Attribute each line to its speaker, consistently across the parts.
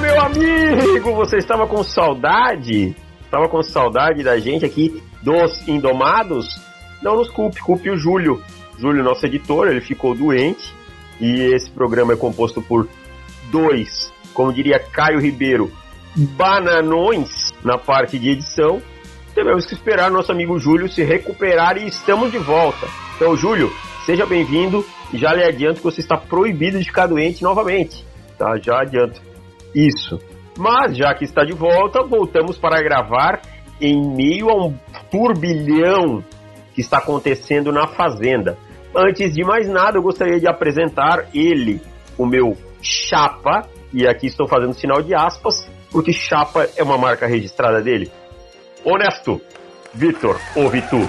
Speaker 1: Meu amigo! Você estava com saudade? Estava com saudade da gente aqui dos Indomados? Não nos culpe, culpe o Júlio. Júlio, nosso editor, ele ficou doente e esse programa é composto por dois, como diria Caio Ribeiro, bananões na parte de edição. Tivemos que esperar nosso amigo Júlio se recuperar e estamos de volta. Então, Júlio, seja bem-vindo já lhe adianto que você está proibido de ficar doente novamente. Tá? Já adianto isso. Mas, já que está de volta, voltamos para gravar em meio a um turbilhão que está acontecendo na Fazenda. Antes de mais nada, eu gostaria de apresentar ele, o meu chapa, e aqui estou fazendo sinal de aspas, porque chapa é uma marca registrada dele. Honesto, Vitor, ou Vitu.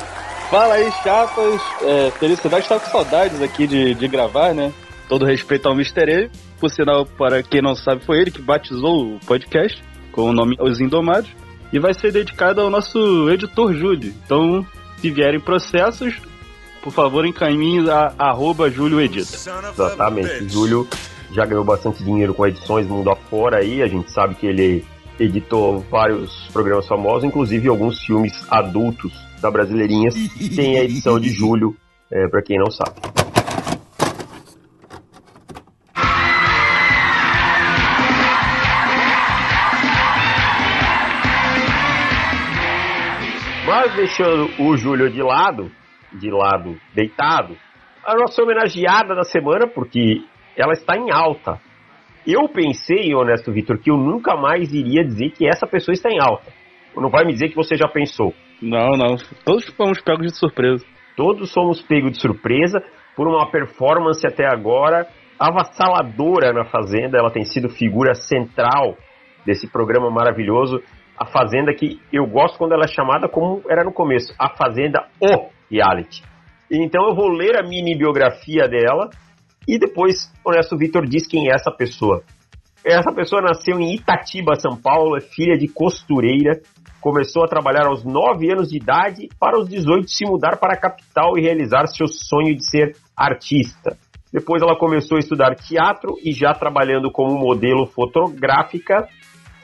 Speaker 2: Fala aí, chapas. É, felicidade estar com saudades aqui de, de gravar, né? Todo respeito ao Mr. E. Por sinal, para quem não sabe, foi ele que batizou o podcast com o nome Os Indomados. E vai ser dedicado ao nosso editor Júlio. Então, se vierem processos, por favor, encaminhe a arroba Júlio Edita.
Speaker 1: Exatamente. Júlio já ganhou bastante dinheiro com edições mundo afora aí. A gente sabe que ele editou vários programas famosos, inclusive alguns filmes adultos da Brasileirinhas. Tem a edição de Júlio, é, para quem não sabe. Mas deixando o Júlio de lado, de lado deitado, a nossa homenageada da semana, porque ela está em alta. Eu pensei, honesto Vitor, que eu nunca mais iria dizer que essa pessoa está em alta. Não vai me dizer que você já pensou.
Speaker 2: Não, não. Todos fomos pegos de surpresa.
Speaker 1: Todos somos pegos de surpresa por uma performance até agora avassaladora na Fazenda. Ela tem sido figura central desse programa maravilhoso. A Fazenda que eu gosto quando ela é chamada como era no começo, a Fazenda O Reality. Então eu vou ler a mini biografia dela e depois o Honesto Vitor diz quem é essa pessoa. Essa pessoa nasceu em Itatiba, São Paulo, é filha de costureira, começou a trabalhar aos 9 anos de idade, para os 18 se mudar para a capital e realizar seu sonho de ser artista. Depois ela começou a estudar teatro e já trabalhando como modelo fotográfica,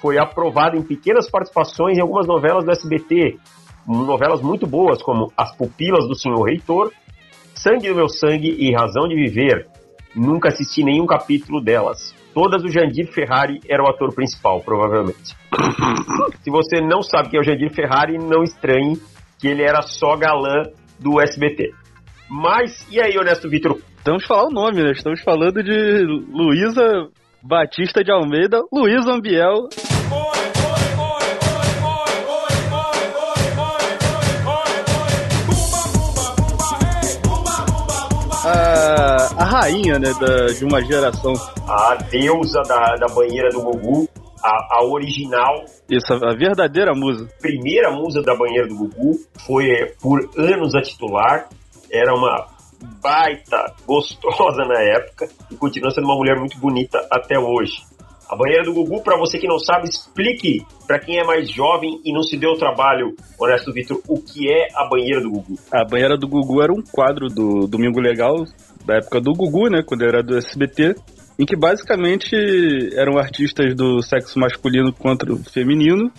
Speaker 1: foi aprovada em pequenas participações em algumas novelas do SBT, novelas muito boas como As Pupilas do Senhor Reitor, Sangue do Meu Sangue e Razão de Viver. Nunca assisti nenhum capítulo delas. Todas o Jandir Ferrari era o ator principal, provavelmente. Se você não sabe quem é o Jandir Ferrari, não estranhe que ele era só galã do SBT. Mas, e aí, Honesto Vitor?
Speaker 2: Estamos falando o nome, né? Estamos falando de Luísa Batista de Almeida, Luísa Ambiel. A, rainha, né, da, de uma geração.
Speaker 1: A deusa da, da banheira do Gugu, a, a original.
Speaker 2: Isso, a verdadeira musa.
Speaker 1: Primeira musa da banheira do Gugu, foi é, por anos a titular, era uma baita, gostosa na época e continua sendo uma mulher muito bonita até hoje. A banheira do Gugu, para você que não sabe, explique para quem é mais jovem e não se deu o trabalho, honesto Vitor, o que é a banheira do Gugu.
Speaker 2: A banheira do Gugu era um quadro do Domingo Legal, da época do Gugu, né, quando era do SBT, em que basicamente eram artistas do sexo masculino contra o feminino,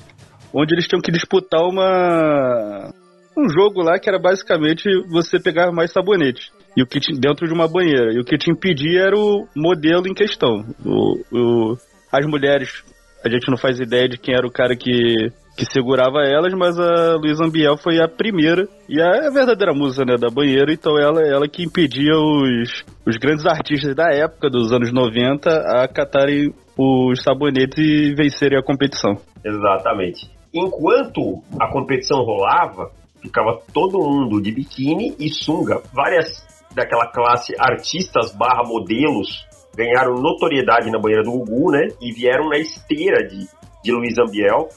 Speaker 2: onde eles tinham que disputar uma um jogo lá que era basicamente você pegar mais sabonete e o que te, dentro de uma banheira e o que te impedia era o modelo em questão. O, o, as mulheres a gente não faz ideia de quem era o cara que que segurava elas, mas a Luísa Ambiel foi a primeira e a verdadeira musa né, da banheira, então ela ela que impedia os, os grandes artistas da época, dos anos 90, a catarem os sabonetes e vencerem a competição.
Speaker 1: Exatamente. Enquanto a competição rolava, ficava todo mundo de biquíni e sunga. Várias daquela classe artistas barra modelos ganharam notoriedade na banheira do Gugu, né? E vieram na esteira de, de Luiz Ambiel,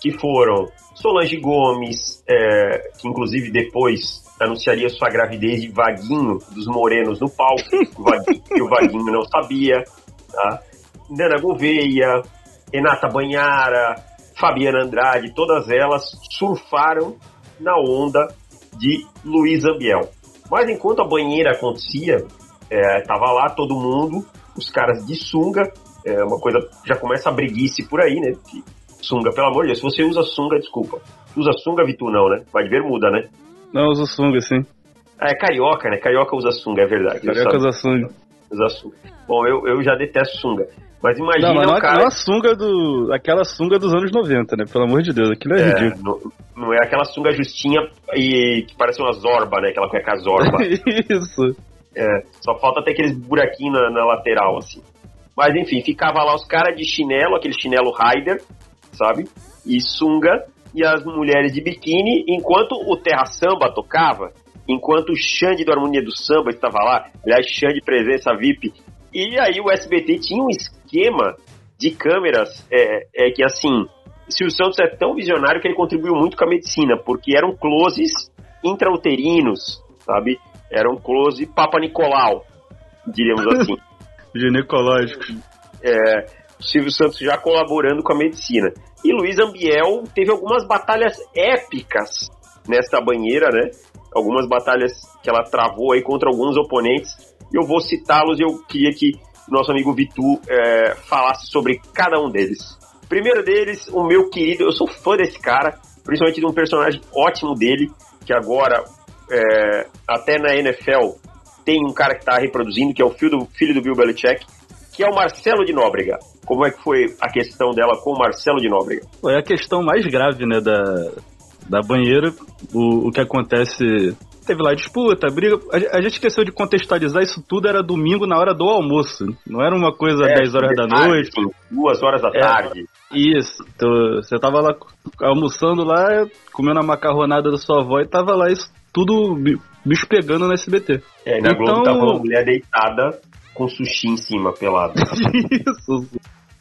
Speaker 1: que foram Solange Gomes, é, que inclusive depois anunciaria sua gravidez de Vaguinho dos Morenos no palco, que o Vaguinho não sabia, tá? Nana Gouveia, Renata Banhara, Fabiana Andrade, todas elas surfaram na onda de Luiz Ambiel. Mas enquanto a banheira acontecia, é, tava lá todo mundo, os caras de sunga, É uma coisa, já começa a briguice por aí, né? Que sunga, pelo amor de Deus, se você usa sunga, desculpa. Usa sunga, Vitu, não, né? Vai de bermuda, né?
Speaker 2: Não, usa sunga, sim.
Speaker 1: Ah, é carioca, né? Carioca usa sunga, é verdade.
Speaker 2: Carioca usa sunga.
Speaker 1: Usa sunga. Bom, eu, eu já detesto sunga. Mas imagina
Speaker 2: não, mas não,
Speaker 1: o cara...
Speaker 2: não a sunga do. aquela sunga dos anos 90, né? Pelo amor de Deus, aquilo é, é ridículo.
Speaker 1: Não, não, é aquela sunga justinha e que parece uma zorba, né? Aquela cueca zorba.
Speaker 2: Isso.
Speaker 1: É, só falta ter aqueles buraquinhos na, na lateral, assim. Mas enfim, ficava lá os caras de chinelo, aquele chinelo Raider, sabe? E sunga, e as mulheres de biquíni, enquanto o Terra Samba tocava, enquanto o Xande do Harmonia do Samba estava lá, aliás, Xande presença VIP. E aí o SBT tinha um esquema de câmeras é, é que assim, Silvio Santos é tão visionário que ele contribuiu muito com a medicina, porque eram closes intrauterinos, sabe? Eram close Papa Nicolau, diríamos assim.
Speaker 2: Ginecológicos.
Speaker 1: É, o Silvio Santos já colaborando com a medicina. E Luiz Ambiel teve algumas batalhas épicas nesta banheira, né? Algumas batalhas que ela travou aí contra alguns oponentes. Eu vou citá-los e eu queria que nosso amigo Vitu é, falasse sobre cada um deles. Primeiro deles, o meu querido, eu sou fã desse cara, principalmente de um personagem ótimo dele, que agora, é, até na NFL, tem um cara que está reproduzindo, que é o filho do, filho do Bill Belichick, que é o Marcelo de Nóbrega. Como é que foi a questão dela com o Marcelo de Nóbrega?
Speaker 2: É a questão mais grave, né, da, da banheira. O, o que acontece teve lá disputa, briga. A, a, gente esqueceu de contextualizar isso tudo, era domingo na hora do almoço. Não era uma coisa é, 10 horas da noite.
Speaker 1: duas horas da é, tarde.
Speaker 2: Isso. Então, você tava lá almoçando lá, comendo a macarronada da sua avó e tava lá isso tudo bicho pegando no SBT.
Speaker 1: É, e na então... Globo tava uma mulher deitada com sushi em cima, pelado.
Speaker 2: isso,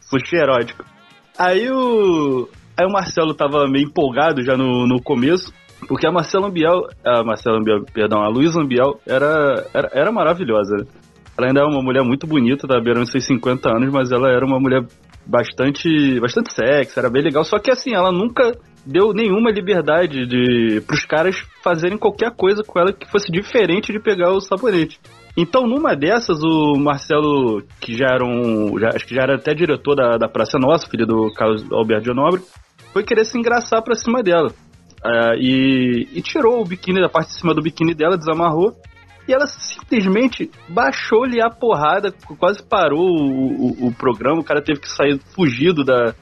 Speaker 2: sushi erótico. Aí o. Aí o Marcelo tava meio empolgado já no, no começo, porque a Marcela Ambiel, a Marcela Ambiel, perdão, a Luísa Ambiel era, era, era maravilhosa. Ela ainda é uma mulher muito bonita, tá beirando seus 50 anos, mas ela era uma mulher bastante bastante sexy, era bem legal. Só que assim, ela nunca deu nenhuma liberdade de pros caras fazerem qualquer coisa com ela que fosse diferente de pegar o sabonete. Então, numa dessas, o Marcelo, que já era um. Já, acho que já era até diretor da, da Praça Nossa, filho do Carlos Alberto de Nobre, foi querer se engraçar pra cima dela. Uh, e, e, tirou o biquíni da parte de cima do biquíni dela, desamarrou. E ela simplesmente baixou-lhe a porrada, quase parou o, o, o, programa. O cara teve que sair fugido da,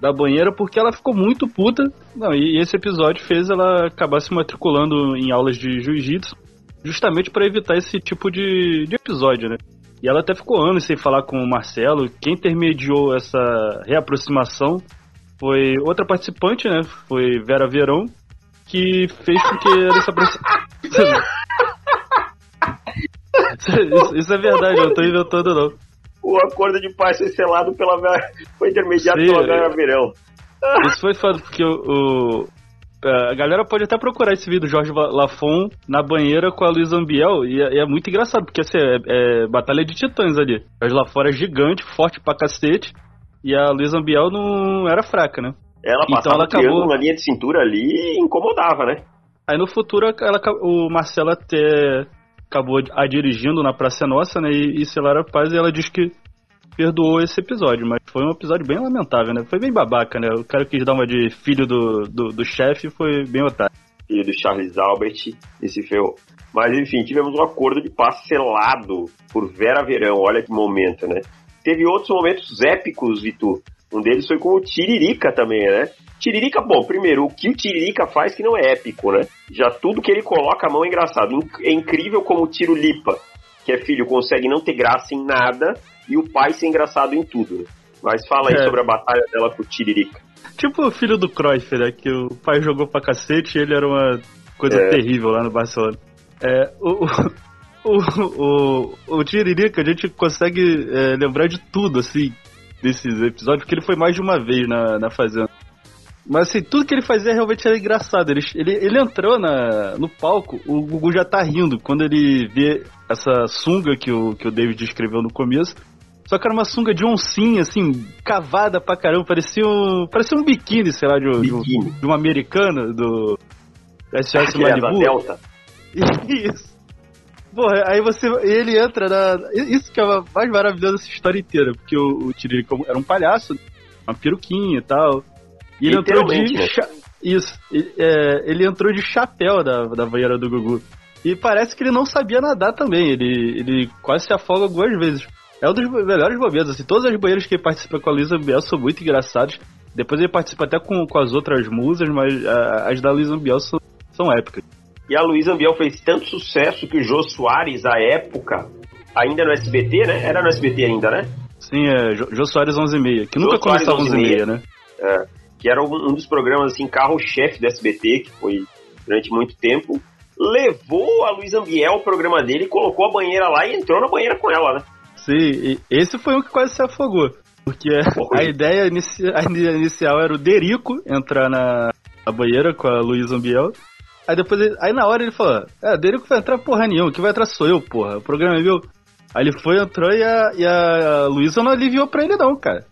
Speaker 2: da banheira porque ela ficou muito puta. Não, e esse episódio fez ela acabar se matriculando em aulas de jiu-jitsu, justamente para evitar esse tipo de, de episódio, né? E ela até ficou anos sem falar com o Marcelo. Quem intermediou essa reaproximação foi outra participante, né? Foi Vera Verão, que fez com que ela se aproximasse. isso, isso, é verdade, eu não tô inventando não.
Speaker 1: O acordo de paz foi selado pela foi intermediado Sim, pela Vera Verão.
Speaker 2: Isso foi foda, porque o, o, a galera pode até procurar esse vídeo do Jorge Lafon na banheira com a Luiz Ambiel, e é, é muito engraçado, porque assim, é, é, batalha de titãs ali. Jorge Lafon é gigante, forte pra cacete, e a Luiz Ambiel não era fraca, né?
Speaker 1: Ela então passava então ela acabou... na linha de cintura ali e incomodava, né?
Speaker 2: Aí no futuro ela, o Marcelo até acabou a dirigindo na Praça Nossa, né? E, e Celara Paz e ela diz que perdoou esse episódio, mas foi um episódio bem lamentável, né? Foi bem babaca, né? O cara quis dar uma de filho do, do, do chefe foi bem otário.
Speaker 1: Filho do Charles Albert e se ferrou. Mas enfim, tivemos um acordo de paz selado por Vera Verão, olha que momento, né? Teve outros momentos épicos, Vitor. Um deles foi com o Tiririca também, né? Tiririca, bom, primeiro, o que o Tiririca faz que não é épico, né? Já tudo que ele coloca a mão é engraçado. É incrível como o Tiro Lipa, que é filho, consegue não ter graça em nada e o pai ser engraçado em tudo. Né? Mas fala aí é. sobre a batalha dela com o Tiririca.
Speaker 2: Tipo o filho do Cruyff, né? Que o pai jogou pra cacete e ele era uma coisa é. terrível lá no Barcelona. É, o, o, o, o Tiririca, a gente consegue é, lembrar de tudo, assim, desses episódios, porque ele foi mais de uma vez na, na Fazenda. Mas assim, tudo que ele fazia realmente era engraçado. Ele, ele, ele entrou na, no palco, o Gugu já tá rindo quando ele vê essa sunga que o, que o David descreveu no começo. Só que era uma sunga de oncinha, assim, cavada pra caramba. Parecia um, parecia um biquíni, sei lá, de, biquíni. de, de uma americana do SOS
Speaker 1: Malibu. Delta.
Speaker 2: Isso. Porra, aí você. Ele entra na. Isso que é a mais maravilhosa dessa história inteira, porque o, o Tiririca era um palhaço, uma peruquinha e tal. E ele entrou de. Né? Isso. É, ele entrou de chapéu da, da banheira do Gugu. E parece que ele não sabia nadar também. Ele, ele quase se afoga algumas vezes. É um dos melhores momentos, assim. Todas as banheiras que ele participa com a Luísa Biel são muito engraçadas. Depois ele participa até com, com as outras musas, mas a, as da Luísa Biel são, são épicas.
Speaker 1: E a Luísa Biel fez tanto sucesso que o Jô Soares, à época, ainda no SBT, né? Era no SBT ainda, né?
Speaker 2: Sim, é Jô, Jô Soares 11 e meia, que Jô nunca começava 11 e meia, né?
Speaker 1: É, que era um dos programas, assim, carro-chefe do SBT, que foi durante muito tempo. Levou a Luísa Biel o programa dele, colocou a banheira lá e entrou na banheira com ela, né?
Speaker 2: Sim, esse foi o que quase se afogou. Porque a ideia inici a inicial era o Derico entrar na, na banheira com a Luísa Biel. Aí depois, ele, aí na hora ele falou: É, Derico vai entrar porra nenhuma, que vai entrar sou eu, porra. O programa é meu. Aí ele foi, entrou e a, e a Luísa não aliviou pra ele, não, cara.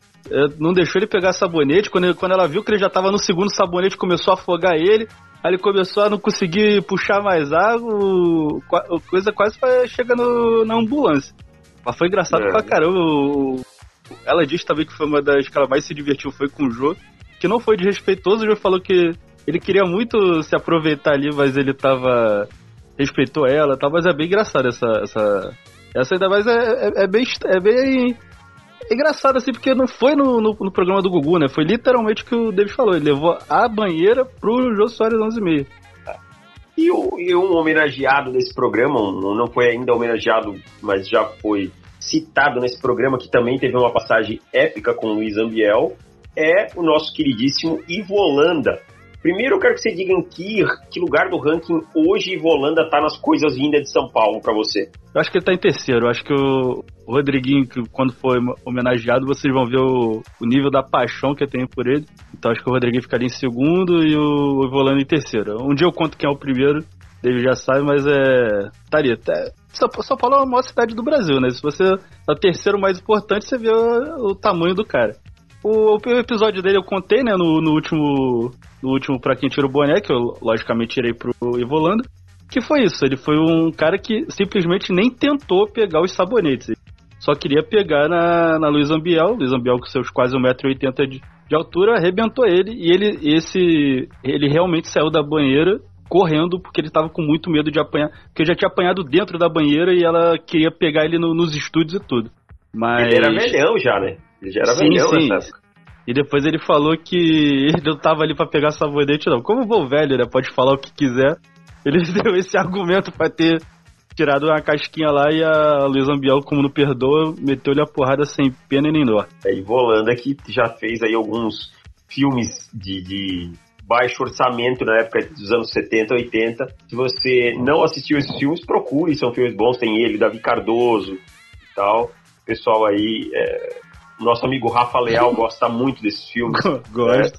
Speaker 2: Não deixou ele pegar sabonete. Quando, ele, quando ela viu que ele já tava no segundo sabonete, começou a afogar ele. Aí ele começou a não conseguir puxar mais água. A coisa quase foi chegando na ambulância. Mas foi engraçado é. pra caramba. Ela disse também que foi uma das que ela mais se divertiu foi com o Jô. Que não foi desrespeitoso. O Jô falou que ele queria muito se aproveitar ali, mas ele tava. respeitou ela, tá? Mas é bem engraçado essa. Essa, essa ainda mais é, é, é bem. É bem é engraçado assim, porque não foi no, no, no, programa do Gugu, né? Foi literalmente o que o David falou. Ele levou a banheira pro Jô Soares 11 e meio.
Speaker 1: E, o, e um homenageado desse programa, um, não foi ainda homenageado, mas já foi citado nesse programa, que também teve uma passagem épica com o Luiz Ambiel, é o nosso queridíssimo Ivo Holanda, Primeiro eu quero que você diga em que, que lugar do ranking hoje Volanda tá nas coisas vindas de São Paulo para você.
Speaker 2: Eu acho que ele tá em terceiro. Eu acho que o, Rodriguinho, que quando foi homenageado, vocês vão ver o, o nível da paixão que eu tenho por ele. Então acho que o Rodriguinho ficaria em segundo e o, Volanda em terceiro. Um dia eu conto quem é o primeiro, ele já sabe, mas é. Estaria. Até... São Paulo é a maior cidade do Brasil, né? Se você é o terceiro mais importante, você vê o, o tamanho do cara. O, o episódio dele eu contei, né, no, no último no último Pra Quem Tira o Boné, que eu logicamente tirei pro Ivolanda, que foi isso, ele foi um cara que simplesmente nem tentou pegar os sabonetes, só queria pegar na, na Luiz Ambiel, Luiz Ambiel com seus quase 1,80m de, de altura, arrebentou ele, e ele, esse, ele realmente saiu da banheira correndo porque ele estava com muito medo de apanhar, porque já tinha apanhado dentro da banheira e ela queria pegar ele no, nos estúdios e tudo. Mas...
Speaker 1: Ele era velhão já, né? Ele já era sim, velhão sim. nessa época.
Speaker 2: E depois ele falou que ele não tava ali para pegar sabonete, não. Como bom velho, né? Pode falar o que quiser. Ele deu esse argumento para ter tirado uma casquinha lá e a Luísa Ambiel, como não perdoa, meteu-lhe a porrada sem pena nem dó.
Speaker 1: É, e Volanda que já fez aí alguns filmes de, de baixo orçamento na época dos anos 70, 80. Se você não assistiu esses filmes, procure, são filmes bons. Tem ele, Davi Cardoso e tal. Pessoal aí é, nosso amigo Rafa Leal gosta muito desses filmes.
Speaker 2: Gosta. Né?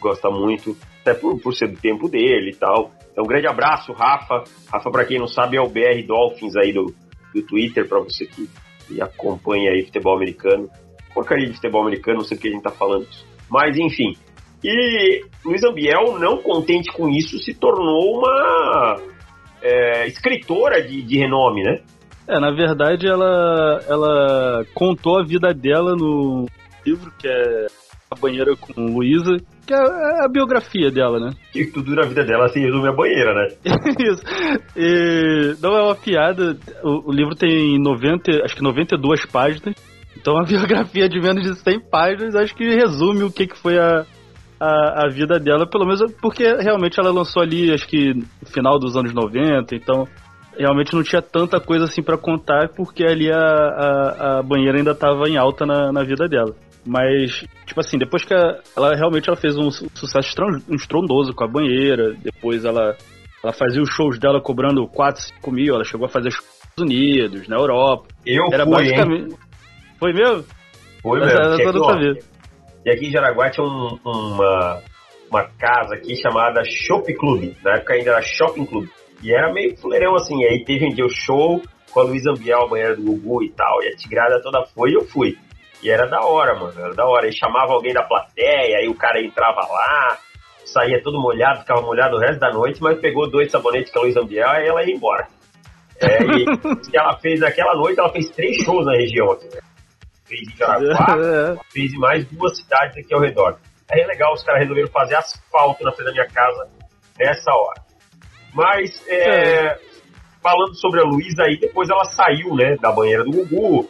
Speaker 1: Gosta muito, até por, por ser do tempo dele e tal. Então, um grande abraço, Rafa. Rafa, para quem não sabe, é o BR Dolphins aí do, do Twitter, para você que, que, acompanha aí futebol americano. Porcaria de futebol americano, não sei porque a gente tá falando isso. Mas, enfim. E Luiz Ambiel, não contente com isso, se tornou uma é, escritora de, de renome, né?
Speaker 2: É, na verdade ela, ela contou a vida dela no livro que é A Banheira com Luísa, que é, é a biografia dela, né?
Speaker 1: Que tudo na vida dela se resume a banheira, né?
Speaker 2: Isso. E não é uma piada, o, o, livro tem 90, acho que 92 páginas, então a biografia de menos de 100 páginas acho que resume o que, que foi a, a, a, vida dela, pelo menos porque realmente ela lançou ali, acho que no final dos anos 90, então realmente não tinha tanta coisa assim para contar, porque ali a, a, a, banheira ainda tava em alta na, na vida dela. Mas, tipo assim, depois que a, ela realmente ela fez um sucesso estrondoso com a banheira, depois ela, ela fazia os shows dela cobrando 4, 5 mil, ela chegou a fazer shows nos Estados Unidos, na Europa.
Speaker 1: Eu Era fui, basicamente. Hein?
Speaker 2: Foi mesmo?
Speaker 1: Foi mesmo. Aqui, e aqui em Jaraguá tinha um, uma, uma casa aqui chamada Shop Club. Na época ainda era Shopping Club. E era meio fuleirão assim. E aí teve um dia o show com a Luísa Ambiel, banheira do Gugu e tal. E a Tigrada toda foi e eu fui. E era da hora, mano. Era da hora. E chamava alguém da plateia, aí o cara entrava lá, saía todo molhado, ficava molhado o resto da noite, mas pegou dois sabonetes com a Luísa Ambiel e ela ia embora. É, e ela fez, naquela noite, ela fez três shows na região aqui, né? Fez em Jaraguá, fez em mais duas cidades aqui ao redor. Aí é legal, os caras resolveram fazer asfalto na frente da minha casa nessa hora. Mas, é, é. falando sobre a Luísa aí, depois ela saiu, né, da banheira do Gugu,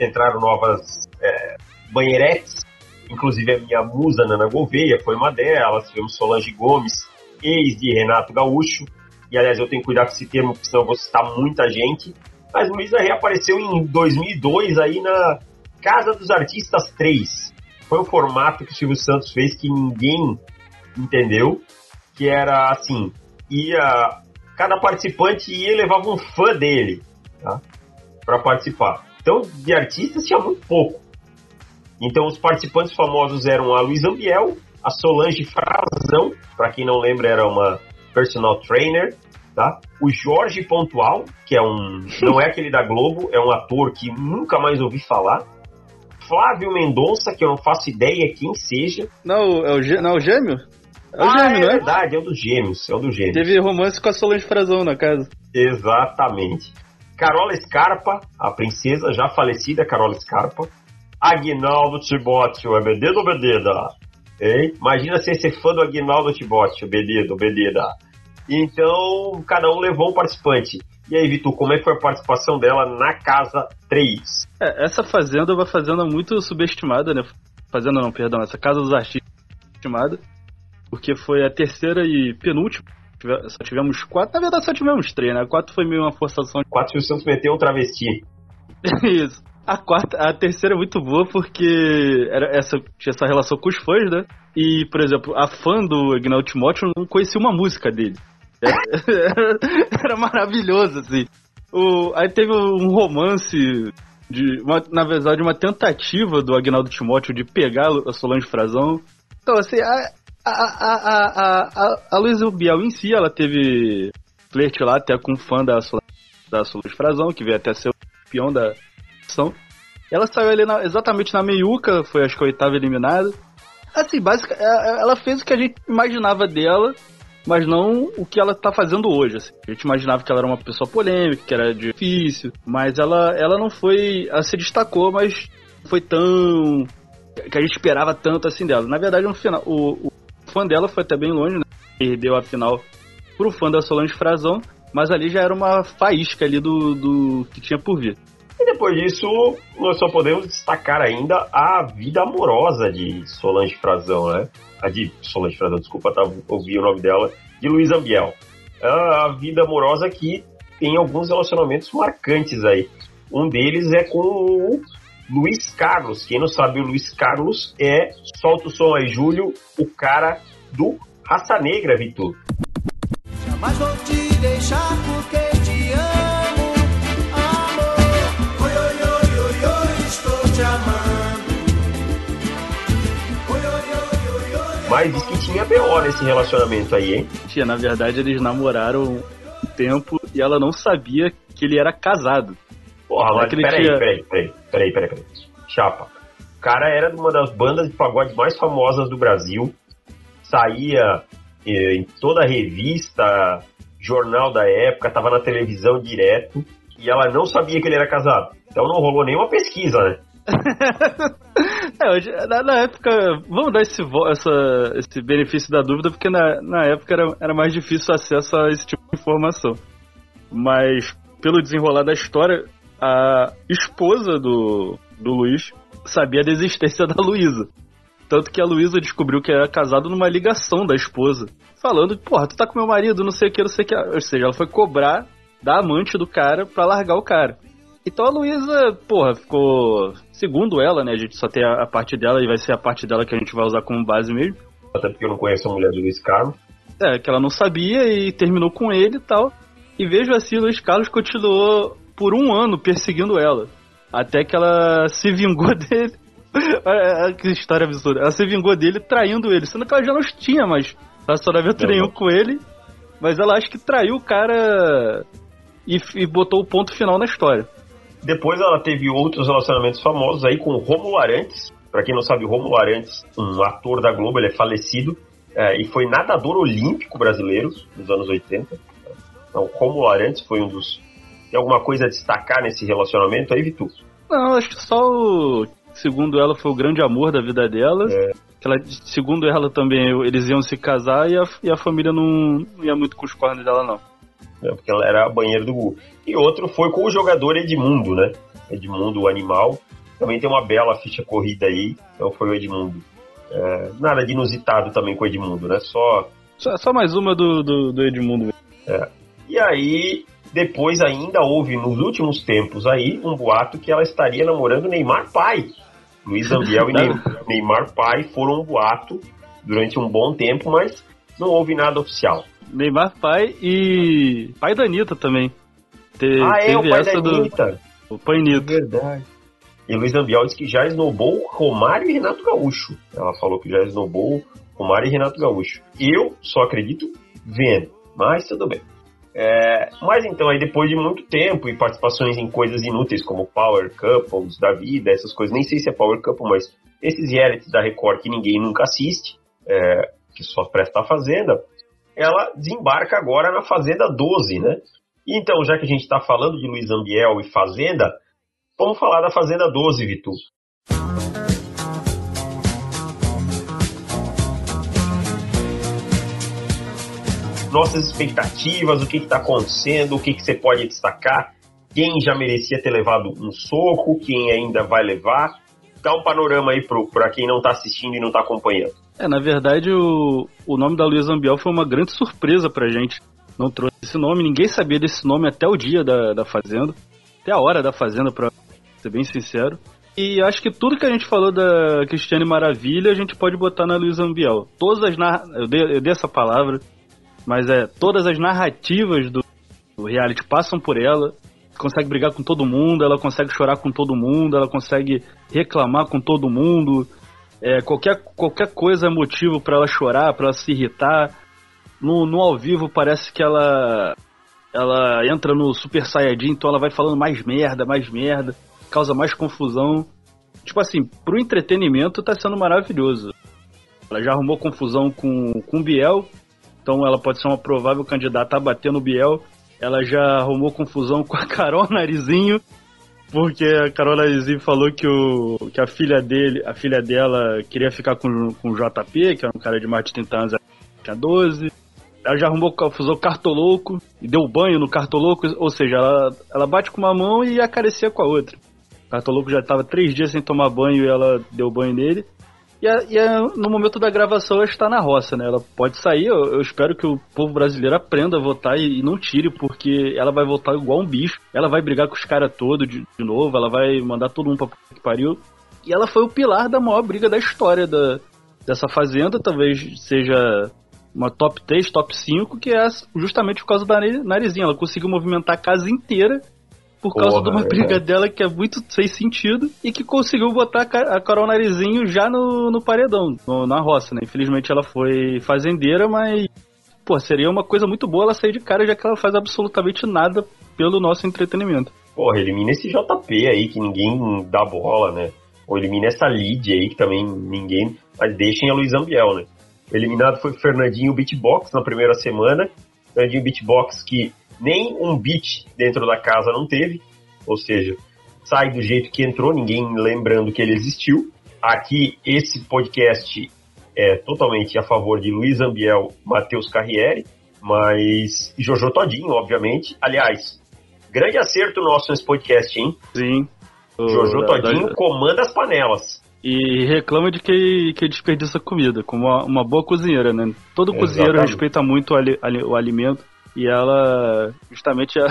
Speaker 1: entraram novas é, banheiretes, inclusive a minha musa Nana Gouveia foi uma delas, tivemos Solange Gomes, ex de Renato Gaúcho, e aliás eu tenho que cuidar com esse termo, porque senão eu vou citar muita gente, mas Luísa reapareceu em 2002 aí na Casa dos Artistas 3. Foi um formato que o Silvio Santos fez que ninguém entendeu, que era assim, ia cada participante ia e levava um fã dele, tá? Para participar. Então, de artistas tinha muito pouco. Então, os participantes famosos eram a Luiz Ambiel, a Solange Frazão, para quem não lembra, era uma personal trainer, tá? O Jorge Pontual, que é um. não é aquele da Globo, é um ator que nunca mais ouvi falar. Flávio Mendonça, que eu não faço ideia quem seja.
Speaker 2: Não, é o, não, é o gêmeo?
Speaker 1: É o ah, gêmeo, é não é? verdade, é o dos gêmeos, é o dos gêmeos.
Speaker 2: Teve romance com a Solange Frazão na casa.
Speaker 1: Exatamente. Carola Scarpa, a princesa já falecida Carola Scarpa. Aguinaldo Timóteo, é Bededa ou Bededa? Hein? Imagina ser ser fã do Aguinaldo Timóteo, Bededa ou Bededa. Então, cada um levou um participante. E aí, Vitor, como é que foi a participação dela na Casa 3?
Speaker 2: É, essa fazenda é uma fazenda muito subestimada, né? Fazenda não, perdão, essa Casa dos Artistas subestimada, porque foi a terceira e penúltima. Só tivemos quatro, na verdade só tivemos três, né? Quatro foi meio uma forçação.
Speaker 1: Quatro o Santos meteu um travesti.
Speaker 2: Isso. A quarta, a terceira é muito boa porque era essa, tinha essa relação com os fãs, né? E, por exemplo, a fã do Agnaldo Timóteo não conhecia uma música dele. Era, era maravilhoso, assim. O, aí teve um romance, de uma, na verdade, uma tentativa do Agnaldo Timóteo de pegar a Solange Frazão. Então, assim, a, a, a, a, a, a Luísa Biel em si, ela teve flerte lá até com um fã da Solange, da Solange Frazão, que veio até ser o campeão da ação. Ela saiu ali na, exatamente na meiuca, foi acho que a oitava eliminada. Assim, basicamente, é, é, ela fez o que a gente imaginava dela, mas não o que ela tá fazendo hoje. Assim. A gente imaginava que ela era uma pessoa polêmica, que era difícil, mas ela, ela não foi. Ela se destacou, mas não foi tão. que a gente esperava tanto assim dela. Na verdade, no final, o, o fã dela foi até bem longe, né? Perdeu a final pro fã da Solange Frazão, mas ali já era uma faísca ali do, do que tinha por vir.
Speaker 1: E depois disso, nós só podemos destacar ainda a vida amorosa de Solange Frazão, né? A de Solange Frazão, desculpa, tá, ouvi o nome dela, de Luiz Ambiel. A vida amorosa que tem alguns relacionamentos marcantes aí. Um deles é com o Luiz Carlos. Quem não sabe, o Luiz Carlos é, solta o som aí, Júlio, o cara do Raça Negra, Vitor. Jamais vou te deixar porque te amo, amor. Oi, oi, oi, oi, oi, estou te amando. Oi, oi, oi, oi, oi. Mas diz que tinha B.O. nesse relacionamento aí, hein?
Speaker 2: Tinha, na verdade, eles namoraram um tempo e ela não sabia que ele era casado.
Speaker 1: Porra, mas peraí, tinha... peraí, peraí, peraí, peraí, peraí. Chapa. O cara era de uma das bandas de pagode mais famosas do Brasil. Saía eh, em toda a revista, jornal da época, tava na televisão direto. E ela não sabia que ele era casado. Então não rolou nenhuma pesquisa, né?
Speaker 2: é, hoje, na, na, época, vamos dar esse, essa, esse benefício da dúvida, porque na, na época era, era mais difícil acesso a esse tipo de informação. Mas, pelo desenrolar da história, a esposa do, do Luiz sabia da existência da Luísa. Tanto que a Luísa descobriu que era casado numa ligação da esposa. Falando, porra, tu tá com meu marido, não sei o que, não sei o que. Ou seja, ela foi cobrar da amante do cara pra largar o cara. Então a Luísa, porra, ficou. Segundo ela, né? A gente só tem a, a, parte dela e vai ser a parte dela que a gente vai usar como base mesmo.
Speaker 1: Até porque eu não conheço a mulher do Luiz Carlos.
Speaker 2: É, que ela não sabia e terminou com ele e tal. E vejo assim, Luiz Carlos continuou por um ano perseguindo ela. Até que ela se vingou dele. que história absurda. Ela se vingou dele traindo ele, sendo que ela já não tinha mais relacionamento nenhum com ele. Mas ela acha que traiu o cara e, e botou o ponto final na história.
Speaker 1: Depois ela teve outros relacionamentos famosos aí com o Romulo Arantes. Pra quem não sabe, o Romulo Arantes, um ator da Globo, ele é falecido. É, e foi nadador olímpico brasileiro nos anos 80. Então, o Romulo Arantes foi um dos Tem alguma coisa a destacar nesse relacionamento aí, Vitu?
Speaker 2: Não, acho que só o. Segundo ela, foi o grande amor da vida dela. É. Ela, segundo ela também, eles iam se casar e a, e a família não, não ia muito com os cornos dela, não.
Speaker 1: É, porque ela era a banheira do Gu. E outro foi com o jogador Edmundo, né? Edmundo, o animal. Também tem uma bela ficha corrida aí, então foi o Edmundo. É, nada de inusitado também com o Edmundo, né? Só.
Speaker 2: Só, só mais uma do, do, do Edmundo.
Speaker 1: É. E aí, depois ainda houve, nos últimos tempos aí, um boato que ela estaria namorando Neymar pai. Luiz Ambiel e Neymar pai foram um boato durante um bom tempo, mas não houve nada oficial.
Speaker 2: Neymar pai e pai da Anitta também.
Speaker 1: Te, ah, é, o pai da Anitta.
Speaker 2: Do... O pai Anitta.
Speaker 1: É verdade. E Luiz Ambiel disse que já esnobou Romário e Renato Gaúcho. Ela falou que já esnobou Romário e Renato Gaúcho. Eu só acredito vendo, mas tudo bem. É, mas então, aí depois de muito tempo e participações em coisas inúteis como Power Couples da vida, essas coisas, nem sei se é Power Couple, mas esses realities da Record que ninguém nunca assiste, é, que só presta a Fazenda, ela desembarca agora na Fazenda 12, né? Então, já que a gente está falando de Luiz Ambiel e Fazenda, vamos falar da Fazenda 12, Vitor. Nossas expectativas, o que está acontecendo, o que, que você pode destacar, quem já merecia ter levado um soco, quem ainda vai levar. Dá um panorama aí para quem não está assistindo e não está acompanhando.
Speaker 2: É, na verdade, o, o nome da Luísa Ambiel foi uma grande surpresa pra gente. Não trouxe esse nome, ninguém sabia desse nome até o dia da, da Fazenda, até a hora da Fazenda, pra ser bem sincero. E acho que tudo que a gente falou da Cristiane Maravilha, a gente pode botar na Luísa Ambiel. Todas as narra... eu, dei, eu dei essa palavra, mas é, todas as narrativas do, do reality passam por ela. Consegue brigar com todo mundo, ela consegue chorar com todo mundo, ela consegue reclamar com todo mundo. É, qualquer, qualquer coisa é motivo para ela chorar, para ela se irritar. No, no ao vivo parece que ela ela entra no Super Saiyajin, então ela vai falando mais merda, mais merda, causa mais confusão. Tipo assim, pro entretenimento tá sendo maravilhoso. Ela já arrumou confusão com, com o Biel, então ela pode ser uma provável candidata a bater no Biel. Ela já arrumou confusão com a Carol Narizinho, porque a Carol Narizinho falou que, o, que a filha dele, a filha dela queria ficar com, com o JP, que era um cara de mais de 30 anos, tinha 12. Ela já arrumou confusão com o Cartoloco e deu banho no Cartoloco, ou seja, ela, ela bate com uma mão e acaricia com a outra. O Cartoloco já estava três dias sem tomar banho e ela deu banho nele. E, a, e a, no momento da gravação ela está na roça, né? Ela pode sair, eu, eu espero que o povo brasileiro aprenda a votar e, e, não tire, porque ela vai votar igual um bicho. Ela vai brigar com os caras todos de, de, novo, ela vai mandar todo mundo pra que pariu. E ela foi o pilar da maior briga da história da, dessa fazenda, talvez seja uma top 3, top 5, que é justamente por causa da narizinha. Ela conseguiu movimentar a casa inteira por causa Porra, de uma é. briga dela que é muito sem sentido e que conseguiu botar a Carol Narizinho já no, no paredão, no, na roça, né? Infelizmente ela foi fazendeira, mas pô, seria uma coisa muito boa ela sair de cara já que ela faz absolutamente nada pelo nosso entretenimento.
Speaker 1: Porra, elimina esse JP aí que ninguém dá bola, né? Ou elimina essa Lid aí que também ninguém. Mas deixem a Luiz Ambiel, né? Eliminado foi o Fernandinho Beatbox na primeira semana. Fernandinho Beatbox que nem um beat dentro da casa não teve, ou seja, sai do jeito que entrou, ninguém lembrando que ele existiu. Aqui, esse podcast é totalmente a favor de Luiz Ambiel, Matheus Carriere, mas e Jojo Todinho, obviamente. Aliás, grande acerto nosso nesse podcast, hein?
Speaker 2: Sim.
Speaker 1: Jojo da, Todinho da... comanda as panelas.
Speaker 2: E reclama de que, que desperdiça comida, como uma, uma boa cozinheira, né? Todo Exatamente. cozinheiro respeita muito o, ali, o alimento e ela, justamente, a,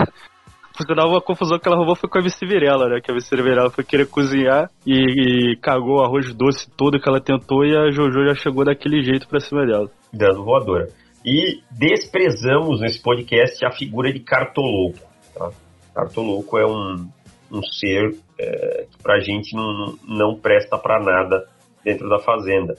Speaker 2: dava uma confusão que ela roubou foi com a Vice Virela, né? Que a Vice Virela foi querer cozinhar e, e, cagou o arroz doce todo que ela tentou e a Jojo já chegou daquele jeito pra cima dela.
Speaker 1: Dando voadora. E desprezamos nesse podcast a figura de Cartoloco. Tá? Cartoloco é um, um ser é, que pra gente não, não presta pra nada dentro da fazenda.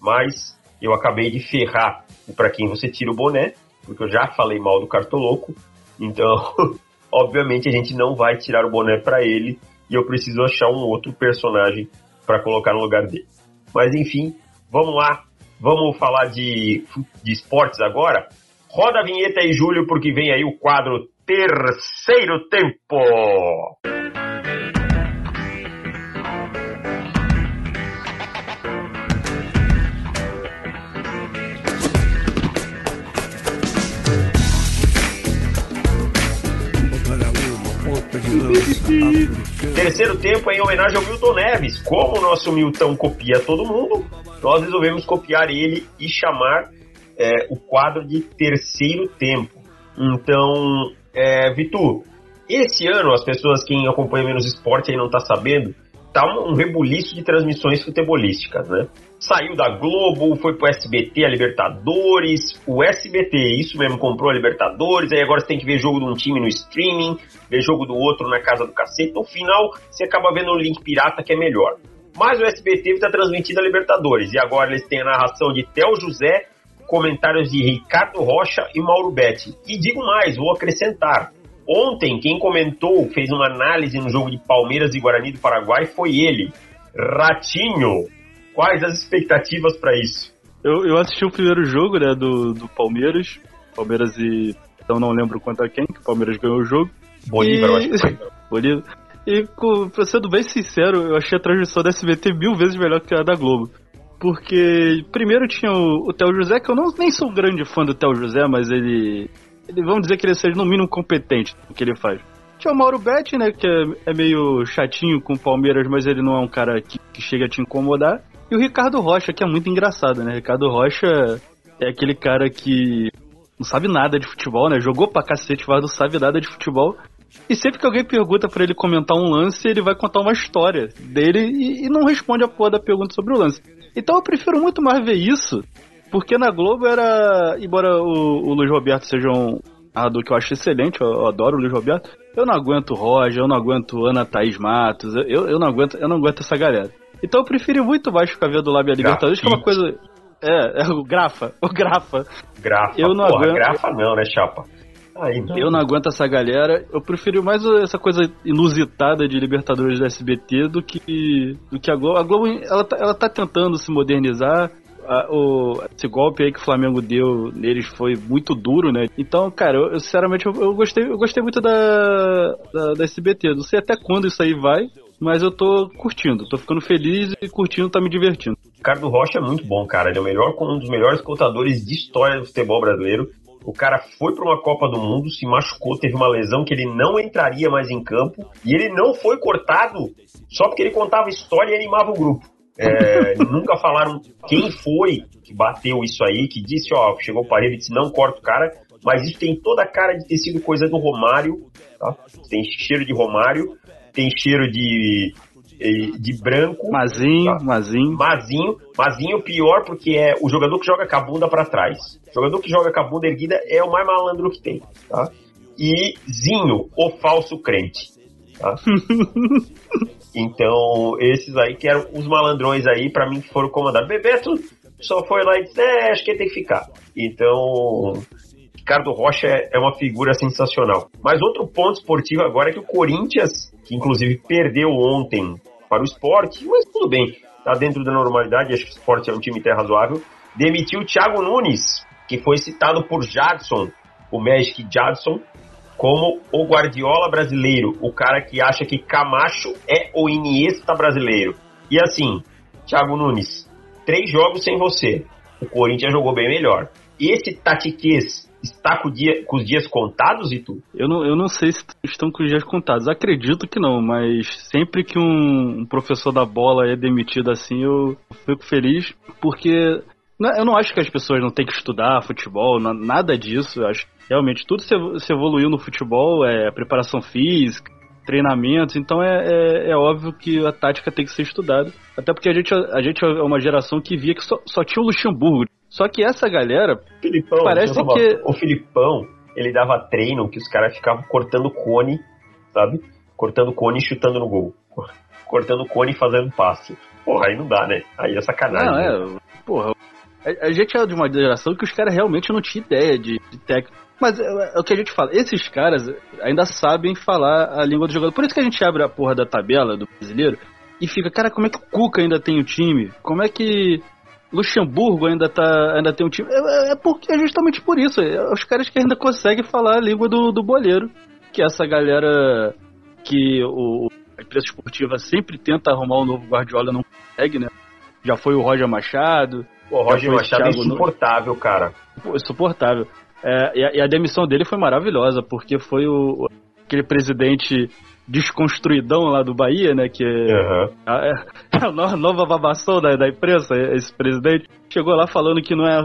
Speaker 1: Mas eu acabei de ferrar para quem você tira o boné porque eu já falei mal do Cartoloco, então, obviamente, a gente não vai tirar o boné para ele e eu preciso achar um outro personagem para colocar no lugar dele. Mas enfim, vamos lá, vamos falar de, de esportes agora. Roda a vinheta aí, Júlio, porque vem aí o quadro terceiro tempo. Terceiro tempo em homenagem ao Milton Neves. Como o nosso Milton copia todo mundo, nós resolvemos copiar ele e chamar é, o quadro de terceiro tempo. Então, é, Vitor, esse ano, as pessoas que acompanham menos esporte aí não tá sabendo, tá um, um rebuliço de transmissões futebolísticas, né? Saiu da Globo, foi pro SBT, a Libertadores, o SBT, isso mesmo, comprou a Libertadores, aí agora você tem que ver jogo de um time no streaming, ver jogo do outro na casa do cacete, no final você acaba vendo o link pirata que é melhor. Mas o SBT está transmitindo a Libertadores, e agora eles têm a narração de Theo José, comentários de Ricardo Rocha e Mauro Betti. E digo mais, vou acrescentar, Ontem, quem comentou, fez uma análise no jogo de Palmeiras e Guarani do Paraguai foi ele, Ratinho. Quais as expectativas para isso?
Speaker 2: Eu, eu assisti o primeiro jogo né, do, do Palmeiras. Palmeiras e. Então não lembro contra quem, que o Palmeiras ganhou o jogo.
Speaker 1: Bolívar, e... eu acho que foi.
Speaker 2: Bolívar. E, pra sendo bem sincero, eu achei a transmissão da SBT mil vezes melhor que a da Globo. Porque, primeiro tinha o, o Theo José, que eu não, nem sou um grande fã do Theo José, mas ele ele, vamos dizer que ele seja no mínimo competente no que ele faz. Tinha o Mauro Betti, né, que é, é, meio chatinho com o Palmeiras, mas ele não é um cara que, que chega a te incomodar. E o Ricardo Rocha, que é muito engraçado, né? Ricardo Rocha é aquele cara que não sabe nada de futebol, né? Jogou pra cacete, mas não sabe nada de futebol. E sempre que alguém pergunta para ele comentar um lance, ele vai contar uma história dele e, e, não responde a porra da pergunta sobre o lance. Então eu prefiro muito mais ver isso porque na Globo era. Embora o, o Luiz Roberto seja um narrador que eu acho excelente, eu, eu, adoro o Luiz Roberto, eu não aguento Roger, eu não aguento Ana Thaís Matos, eu, eu, não, aguento, eu não aguento essa galera. Então eu preferi muito mais ficar vendo lá minha Libertadores, que é uma coisa. É, é o Grafa, o Grafa.
Speaker 1: Grafa, eu não porra, aguento. Grafa não, né, Chapa?
Speaker 2: Eu não aguento essa galera. Eu prefiro mais essa coisa inusitada de Libertadores da SBT do que, do que a Globo. A Globo ela tá, ela tá tentando se modernizar a, o, esse golpe aí que o Flamengo deu neles foi muito duro, né? Então, cara, eu, eu sinceramente eu, eu, gostei, eu gostei muito da, da, da SBT. Não sei até quando isso aí vai, mas eu tô curtindo, tô ficando feliz e curtindo, tá me divertindo.
Speaker 1: Ricardo Rocha é muito bom, cara. Ele é o melhor, um dos melhores contadores de história do futebol brasileiro. O cara foi para uma Copa do Mundo, se machucou, teve uma lesão que ele não entraria mais em campo e ele não foi cortado só porque ele contava história e animava o grupo. É, nunca falaram quem foi que bateu isso aí, que disse, ó, chegou o parede e disse, não corta o cara, mas isso tem toda a cara de ter sido coisa do Romário, tá? Tem cheiro de Romário, tem cheiro de, de branco.
Speaker 2: Mazinho, tá? Mazinho.
Speaker 1: Mazinho. Mazinho pior porque é o jogador que joga com a bunda pra trás. O jogador que joga com a bunda erguida é o mais malandro que tem, tá? E Zinho, o falso crente. Tá? Então, esses aí que eram os malandrões aí, para mim, que foram comandados. Bebeto só foi lá e disse, é, acho que ele tem que ficar. Então, Ricardo Rocha é, é uma figura sensacional. Mas outro ponto esportivo agora é que o Corinthians, que inclusive perdeu ontem para o esporte, mas tudo bem, tá dentro da normalidade, acho que o esporte é um time até razoável, demitiu o Thiago Nunes, que foi citado por Jadson, o Magic Jadson, como o Guardiola brasileiro, o cara que acha que Camacho é o Iniesta brasileiro. E assim, Thiago Nunes, três jogos sem você. O Corinthians jogou bem melhor. Esse Tatiquês está com, dia, com, os dias contados, e tu?
Speaker 2: Eu não, eu não sei se estão com os dias contados. Acredito que não, mas sempre que um, um professor da bola é demitido assim, eu fico feliz, porque eu não acho que as pessoas não têm que estudar futebol, nada disso. Eu acho realmente tudo se evoluiu no futebol, é preparação física, treinamentos, então é, é, é, óbvio que a tática tem que ser estudada. Até porque a gente, a gente é uma geração que via que só, só tinha o Luxemburgo. Só que essa galera.
Speaker 1: Filipão, parece que. O Filipão, ele dava treino que os caras ficavam cortando cone, sabe? Cortando cone e chutando no gol. Cortando cone e fazendo passe. Porra, aí não dá, né? Aí é sacanagem. Não,
Speaker 2: é. Né? Porra. A, a, gente é de uma geração que os caras realmente não tinham ideia de, de técnico mas é, é, o que a gente fala, esses caras ainda sabem falar a língua do jogador. Por isso que a gente abre a porra da tabela do brasileiro e fica, cara, como é que o Cuca ainda tem o time? Como é que Luxemburgo ainda, tá, ainda tem um time. É, é, porque, é justamente por isso. É os caras que ainda conseguem falar a língua do, do boleiro. Que essa galera que o, a empresa esportiva sempre tenta arrumar um novo Guardiola não consegue, né? Já foi o Roger Machado.
Speaker 1: O Roger Machado é insuportável, no... cara.
Speaker 2: Pô, insuportável. É, e, a, e, a, demissão dele foi maravilhosa, porque foi o, aquele presidente desconstruidão lá do Bahia, né? Que uhum. é, é a nova babação da, da imprensa, esse presidente. Chegou lá falando que não é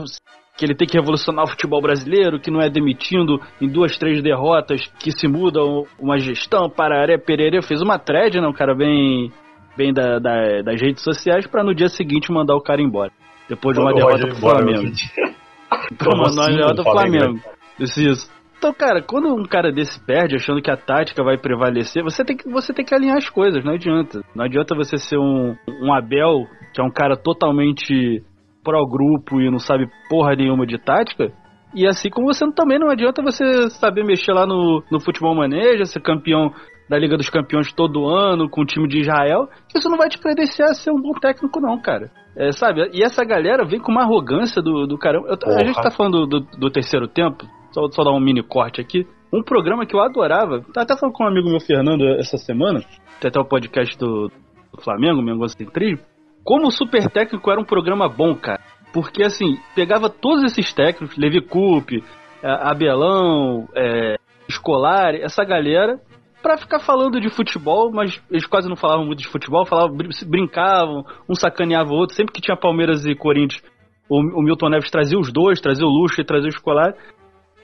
Speaker 2: que ele tem que revolucionar o futebol brasileiro, que não é demitindo em duas, três derrotas, que se muda uma gestão, pararé, pererê. Fez uma thread, né? Um cara bem, bem da, da das redes sociais, para no dia seguinte mandar o cara embora. Depois de uma derrota pro Flamengo. Então, mandou uma derrota pro Flamengo. Isso, isso. Então, cara, quando um cara desse perde, achando que a tática vai prevalecer, você tem que, você tem que alinhar as coisas, não adianta. Não adianta você ser um, um Abel, que é um cara totalmente pró-grupo e não sabe porra nenhuma de tática. E assim como você também não adianta você saber mexer lá no, no futebol maneja, ser campeão da Liga dos Campeões todo ano, com o time de Israel, isso não vai te credenciar a ser um bom técnico, não, cara. É, sabe? E essa galera vem com uma arrogância do, do caramba. Eu, a gente tá falando do, do, do terceiro tempo, só, só dar um mini corte aqui. Um programa que eu adorava, tá até falando com um amigo meu, Fernando, essa semana, tem até o podcast do, do Flamengo, Mengo Centrismo. Como o Super Técnico era um programa bom, cara. Porque, assim, pegava todos esses técnicos, Levi Coupe, Abelão, é, Escolar, essa galera, para ficar falando de futebol, mas eles quase não falavam muito de futebol, falavam, brincavam, um sacaneava o outro. Sempre que tinha Palmeiras e Corinthians, o, o Milton Neves trazia os dois, trazia o Luxo e trazia o Escolar,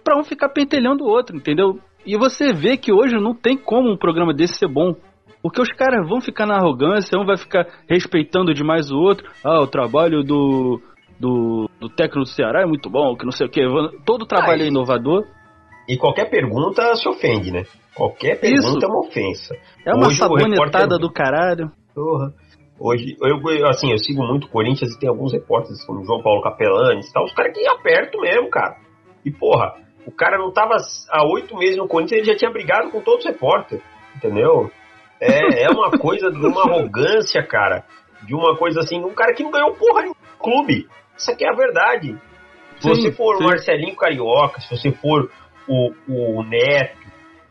Speaker 2: para um ficar pentelhando o outro, entendeu? E você vê que hoje não tem como um programa desse ser bom. Porque os caras vão ficar na arrogância, um vai ficar respeitando demais o outro. Ah, o trabalho do, do, do técnico do Ceará é muito bom, que não sei o que. Todo trabalho é inovador.
Speaker 1: E qualquer pergunta se ofende, né? Qualquer pergunta Isso. é uma ofensa.
Speaker 2: É uma Hoje, sabonetada repórter... do caralho.
Speaker 1: Porra. Hoje, eu, assim, eu sigo muito Corinthians e tem alguns repórteres, como João Paulo Capelani e tal, os caras que apertam mesmo, cara. E, porra, o cara não tava há oito meses no Corinthians, ele já tinha brigado com todos os repórteres, entendeu? É, é uma coisa de uma arrogância, cara. De uma coisa assim, um cara que não ganhou porra nenhum clube. Isso aqui é a verdade. Se sim, você for sim. o Marcelinho Carioca, se você for o, o Neto,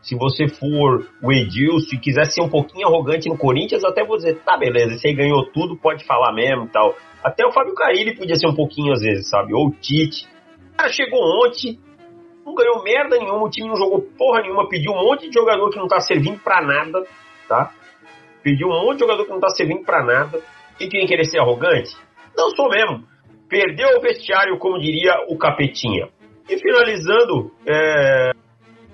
Speaker 1: se você for o Edilson e quiser ser um pouquinho arrogante no Corinthians, eu até vou dizer, tá, beleza, você ganhou tudo, pode falar mesmo e tal. Até o Fábio Carilli podia ser um pouquinho às vezes, sabe? Ou o Tite. O cara chegou ontem, não ganhou merda nenhuma, o time não jogou porra nenhuma, pediu um monte de jogador que não tá servindo pra nada, tá? Pediu um monte de jogador que não tá servindo pra nada. E quem querer ser arrogante? Não sou mesmo. Perdeu o vestiário, como diria o Capetinha. E finalizando, é...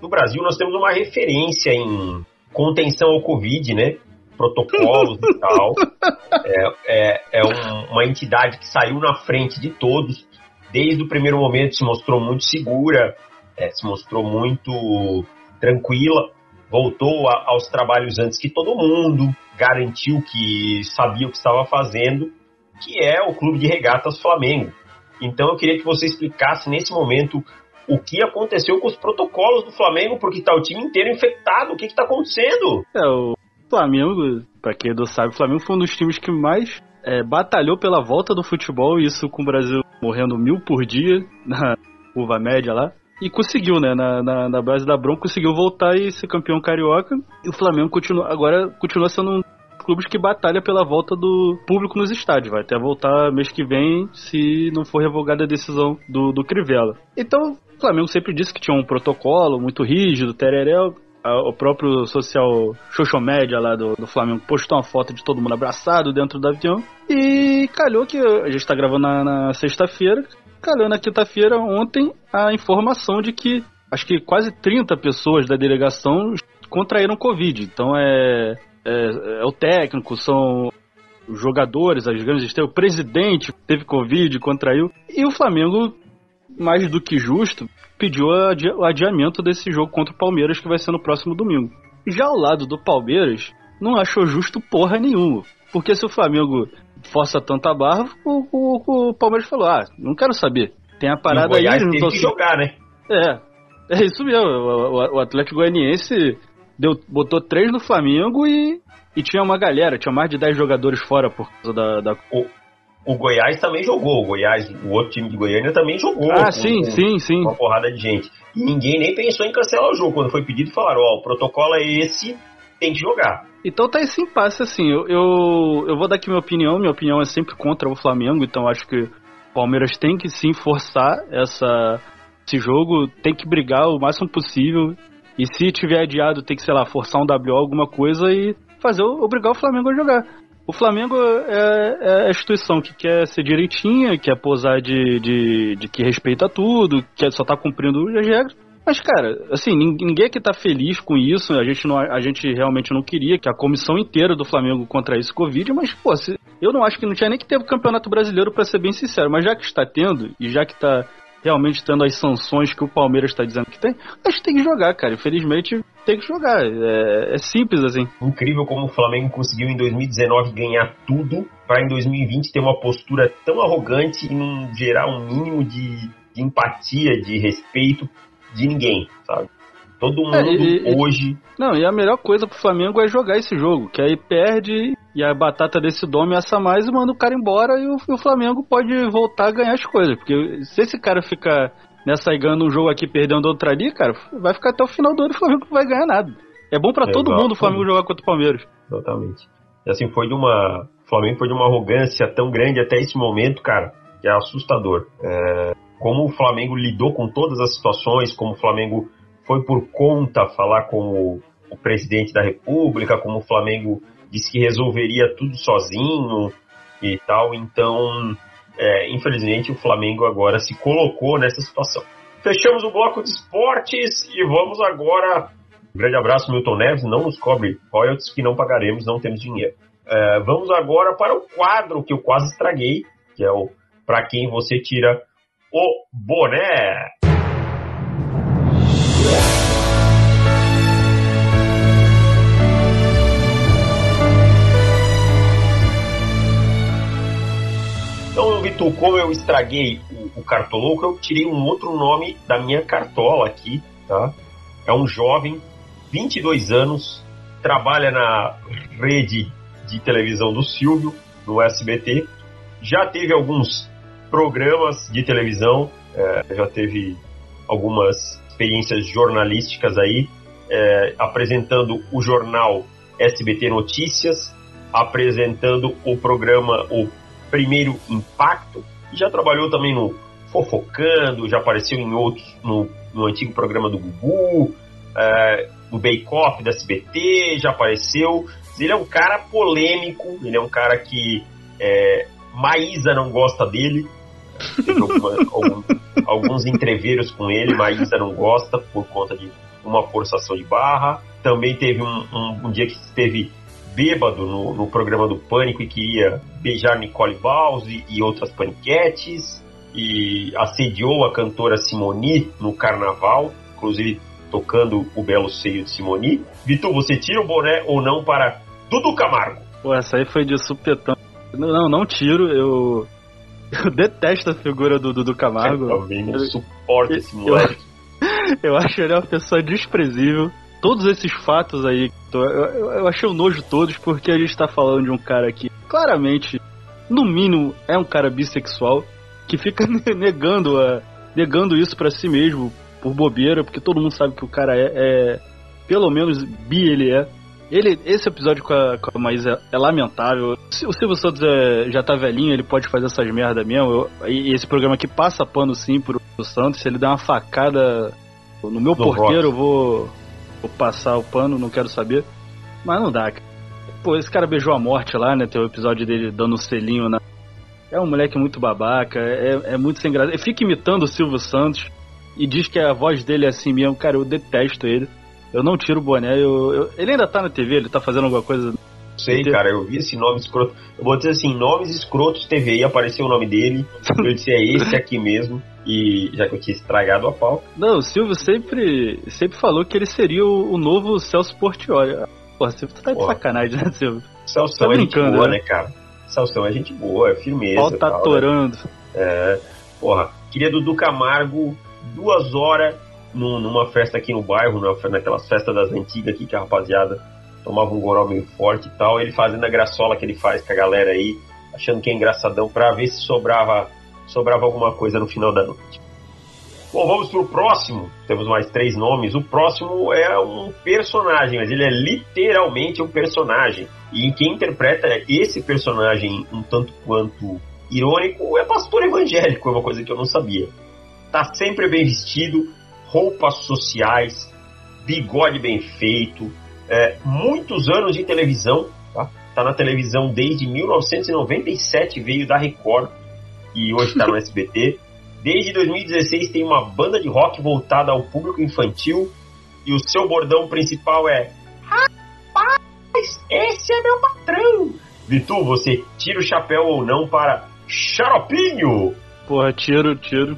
Speaker 1: no Brasil nós temos uma referência em contenção ao Covid, né? Protocolos e tal. É, é, é um, uma entidade que saiu na frente de todos. Desde o primeiro momento se mostrou muito segura, é, se mostrou muito tranquila, voltou a, aos trabalhos antes que todo mundo, garantiu que sabia o que estava fazendo, que é o Clube de Regatas Flamengo. Então eu queria que você explicasse nesse momento o que aconteceu com os protocolos do Flamengo, porque está o time inteiro infectado, o que está acontecendo?
Speaker 2: É, o Flamengo, para quem não sabe, o Flamengo foi um dos times que mais é, batalhou pela volta do futebol, isso com o Brasil morrendo mil por dia na curva média lá. E conseguiu, né? Na, na, na, base da Bronco, conseguiu voltar e ser campeão carioca. E o Flamengo continua, agora continua sendo um clubes que batalha pela volta do público nos estádios. Vai até voltar mês que vem, se não for revogada a decisão do, do Crivella. Então, o Flamengo sempre disse que tinha um protocolo muito rígido, tereré. O próprio social media lá do, do Flamengo postou uma foto de todo mundo abraçado dentro do avião. E calhou que a gente tá gravando na, na sexta-feira calhou na quinta-feira, ontem, a informação de que acho que quase 30 pessoas da delegação contraíram Covid. Então é, é, é o técnico, são os jogadores, as grandes estrelas, o presidente teve Covid, contraiu. E o Flamengo, mais do que justo, pediu o adiamento desse jogo contra o Palmeiras, que vai ser no próximo domingo. Já ao lado do Palmeiras, não achou justo porra nenhuma. Porque se o Flamengo força tanta barra, o, o, o, Palmeiras falou: ah, não quero saber. Tem a parada aí.
Speaker 1: Não tô... que jogar, né?
Speaker 2: É, é isso mesmo. O, o Atlético Goianiense deu, botou três no Flamengo e, e tinha uma galera, tinha mais de 10 jogadores fora por causa da. da...
Speaker 1: O, o Goiás também jogou. O Goiás, o outro time de Goiânia também jogou.
Speaker 2: Ah, com, sim, com, sim, sim.
Speaker 1: Uma porrada de gente. E ninguém nem pensou em cancelar o jogo. Quando foi pedido, falaram: Ó, oh, o protocolo é esse, tem que jogar.
Speaker 2: Então tá esse impasse, assim. Eu, eu, eu vou dar aqui minha opinião. Minha opinião é sempre contra o Flamengo. Então acho que o Palmeiras tem que sim forçar essa, esse jogo. Tem que brigar o máximo possível. E se tiver adiado, tem que, sei lá, forçar um WO, alguma coisa e fazer obrigar o Flamengo a jogar. O Flamengo é, é a instituição que quer ser direitinha, quer posar de, de, de que respeita tudo, que só tá cumprindo as regras. Mas, cara, assim, ninguém aqui tá feliz com isso. A gente, não, a gente realmente não queria que a comissão inteira do Flamengo contraísse Covid, mas, pô, se, eu não acho que não tinha nem que ter o Campeonato Brasileiro, para ser bem sincero. Mas já que está tendo, e já que tá realmente tendo as sanções que o Palmeiras está dizendo que tem, gente tem que jogar, cara. Infelizmente, tem que jogar. É, é, simples assim.
Speaker 1: Incrível como o Flamengo conseguiu em 2019 ganhar tudo, para em 2020 ter uma postura tão arrogante e não gerar um mínimo de, de empatia, de respeito de ninguém, sabe? Todo mundo é, e, hoje.
Speaker 2: Não, e a melhor coisa pro Flamengo é jogar esse jogo, que aí perde e a batata desse dome assa mais e manda o cara embora e o, o, Flamengo pode voltar a ganhar as coisas. Porque se esse cara ficar nessa aí ganhando um jogo aqui perdendo outro ali, cara, vai ficar até o final do ano e o Flamengo não vai ganhar nada. É bom para todo mundo o Flamengo jogar contra o Palmeiras.
Speaker 1: Totalmente. E assim, foi de uma. O Flamengo foi de uma arrogância tão grande até esse momento, cara, que é assustador. É... Como o Flamengo lidou com todas as situações, como o Flamengo foi por conta falar com o, o presidente da República, como o Flamengo disse que resolveria tudo sozinho e tal. Então, é, infelizmente, o Flamengo agora se colocou nessa situação. Fechamos o bloco de esportes e vamos agora. Um grande abraço, Milton Neves. Não nos cobre royalties que não pagaremos, não temos dinheiro. É, vamos agora para o quadro que eu quase estraguei, que é o Para Quem Você Tira o Boné. Então, Vitor, como eu estraguei o, o eu tirei um outro nome da minha cartola aqui, tá? É um jovem, 22 anos, trabalha na rede de televisão do Silvio, no SBT. Já teve alguns programas de televisão, é, já teve algumas experiências jornalísticas aí, é, apresentando o jornal SBT Notícias, apresentando o programa, o primeiro impacto, e já trabalhou também no Fofocando, já apareceu em outros, no, no antigo programa do Gugu, é, no Bake Off da SBT, já apareceu. Ele é um cara polêmico, ele é um cara que é, Maísa não gosta dele. Teve algum, alguns entreveros com ele, Maísa não gosta por conta de uma forçação de barra. Também teve um, um, um dia que esteve bêbado no, no programa do Pânico e queria beijar Nicole Baus e, outras paniquetes e assediou a cantora Simoni no carnaval, inclusive tocando o belo seio de Simoni. Vitor, você tira o boné ou não para Dudu Camargo?
Speaker 2: Pô, essa aí foi de supetão. Não, não tiro, eu. Eu detesto a figura do Dudu Camargo.
Speaker 1: Eu também não suporto esse moleque.
Speaker 2: Eu, eu acho ele uma pessoa desprezível todos esses fatos aí, eu, eu, eu achei o nojo todos porque a gente tá falando de um cara que claramente, no mínimo, é um cara bissexual que fica negando, a, negando isso para si mesmo por bobeira, porque todo mundo sabe que o cara é, é pelo menos bi ele é. Ele, esse episódio com a, com a Maísa é, é lamentável. O Silvio Santos é, já tá velhinho, ele pode fazer essas merda mesmo. Eu, e esse programa aqui passa pano sim pro, Santos. Se ele der uma facada no meu porteiro, eu vou, Vou passar o pano, não quero saber. Mas não dá, cara. Pô, esse cara beijou a morte lá, né? Tem o episódio dele dando um selinho na. É um moleque muito babaca, é, é muito sem graça. Ele fica imitando o Silvio Santos e diz que a voz dele é assim mesmo. Cara, eu detesto ele. Eu não tiro o boné. Eu, eu... Ele ainda tá na TV, ele tá fazendo alguma coisa.
Speaker 1: Sei, cara, eu vi esse nome escroto. Eu vou dizer assim, nomes escrotos TV, apareceu o nome dele. Eu disse, é esse aqui mesmo. E já que eu tinha estragado a pau.
Speaker 2: Não, o Silvio sempre, sempre falou que ele seria o, o novo Celso Portioli. Pô, Silvio, tu tá de Porra. sacanagem, né, Silvio?
Speaker 1: Celso tá é gente boa, né? né, cara? Celso é gente boa, é firmeza. Pau
Speaker 2: tá torando. Né?
Speaker 1: É, porra, queria Dudu Camargo duas horas numa festa aqui no bairro, naquelas festas das antigas aqui que a rapaziada tomava um goró meio forte e tal, ele fazendo a graçola que ele faz com a galera aí, achando que é engraçadão, para ver se sobrava, sobrava alguma coisa no final da noite. Bom, vamos pro próximo. Temos mais três nomes. O próximo é um personagem, mas ele é literalmente um personagem. E quem interpreta esse personagem um tanto quanto irônico é pastor evangélico, é uma coisa que eu não sabia. Tá sempre bem vestido, roupas sociais, bigode bem feito, é, muitos anos de televisão, tá? tá na televisão desde 1997, veio da Record e hoje está no SBT. Desde 2016 tem uma banda de rock voltada ao público infantil e o seu bordão principal é Rapaz, esse é meu patrão! Vitu, você tira o chapéu ou não para Xaropinho?
Speaker 2: Porra, tiro, tiro.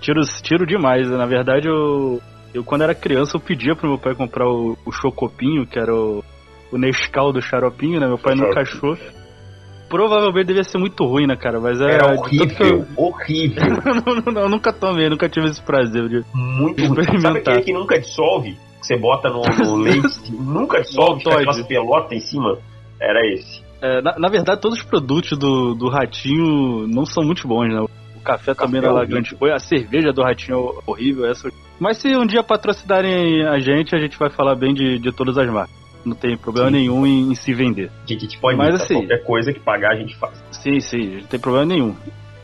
Speaker 2: Tiro, tiro demais. Na verdade, eu, eu quando era criança, eu pedia pro meu pai comprar o, o Chocopinho, que era o, o Nescau do Xaropinho, né? Meu pai nunca achou provavelmente devia ser muito ruim, né, cara? Mas
Speaker 1: era, era horrível, eu... horrível.
Speaker 2: não, não, não, nunca tomei, nunca tive esse prazer de
Speaker 1: muito experimentar. Sabe aquele que nunca dissolve? Que você bota no, no leite, nunca dissolve, fica aquelas pelotas em cima? Era esse.
Speaker 2: É, na, na, verdade, todos os produtos do, do Ratinho não são muito bons, né? O café, o também era é lá grande coisa, a cerveja do Ratinho é horrível, essa. Mas se um dia patrocinarem a gente, a gente vai falar bem de, de todas as marcas não tem problema sim. nenhum em, em, se vender.
Speaker 1: Que, que tipo, Mas assim, qualquer coisa que pagar a gente faz.
Speaker 2: Sim, sim, não tem problema nenhum.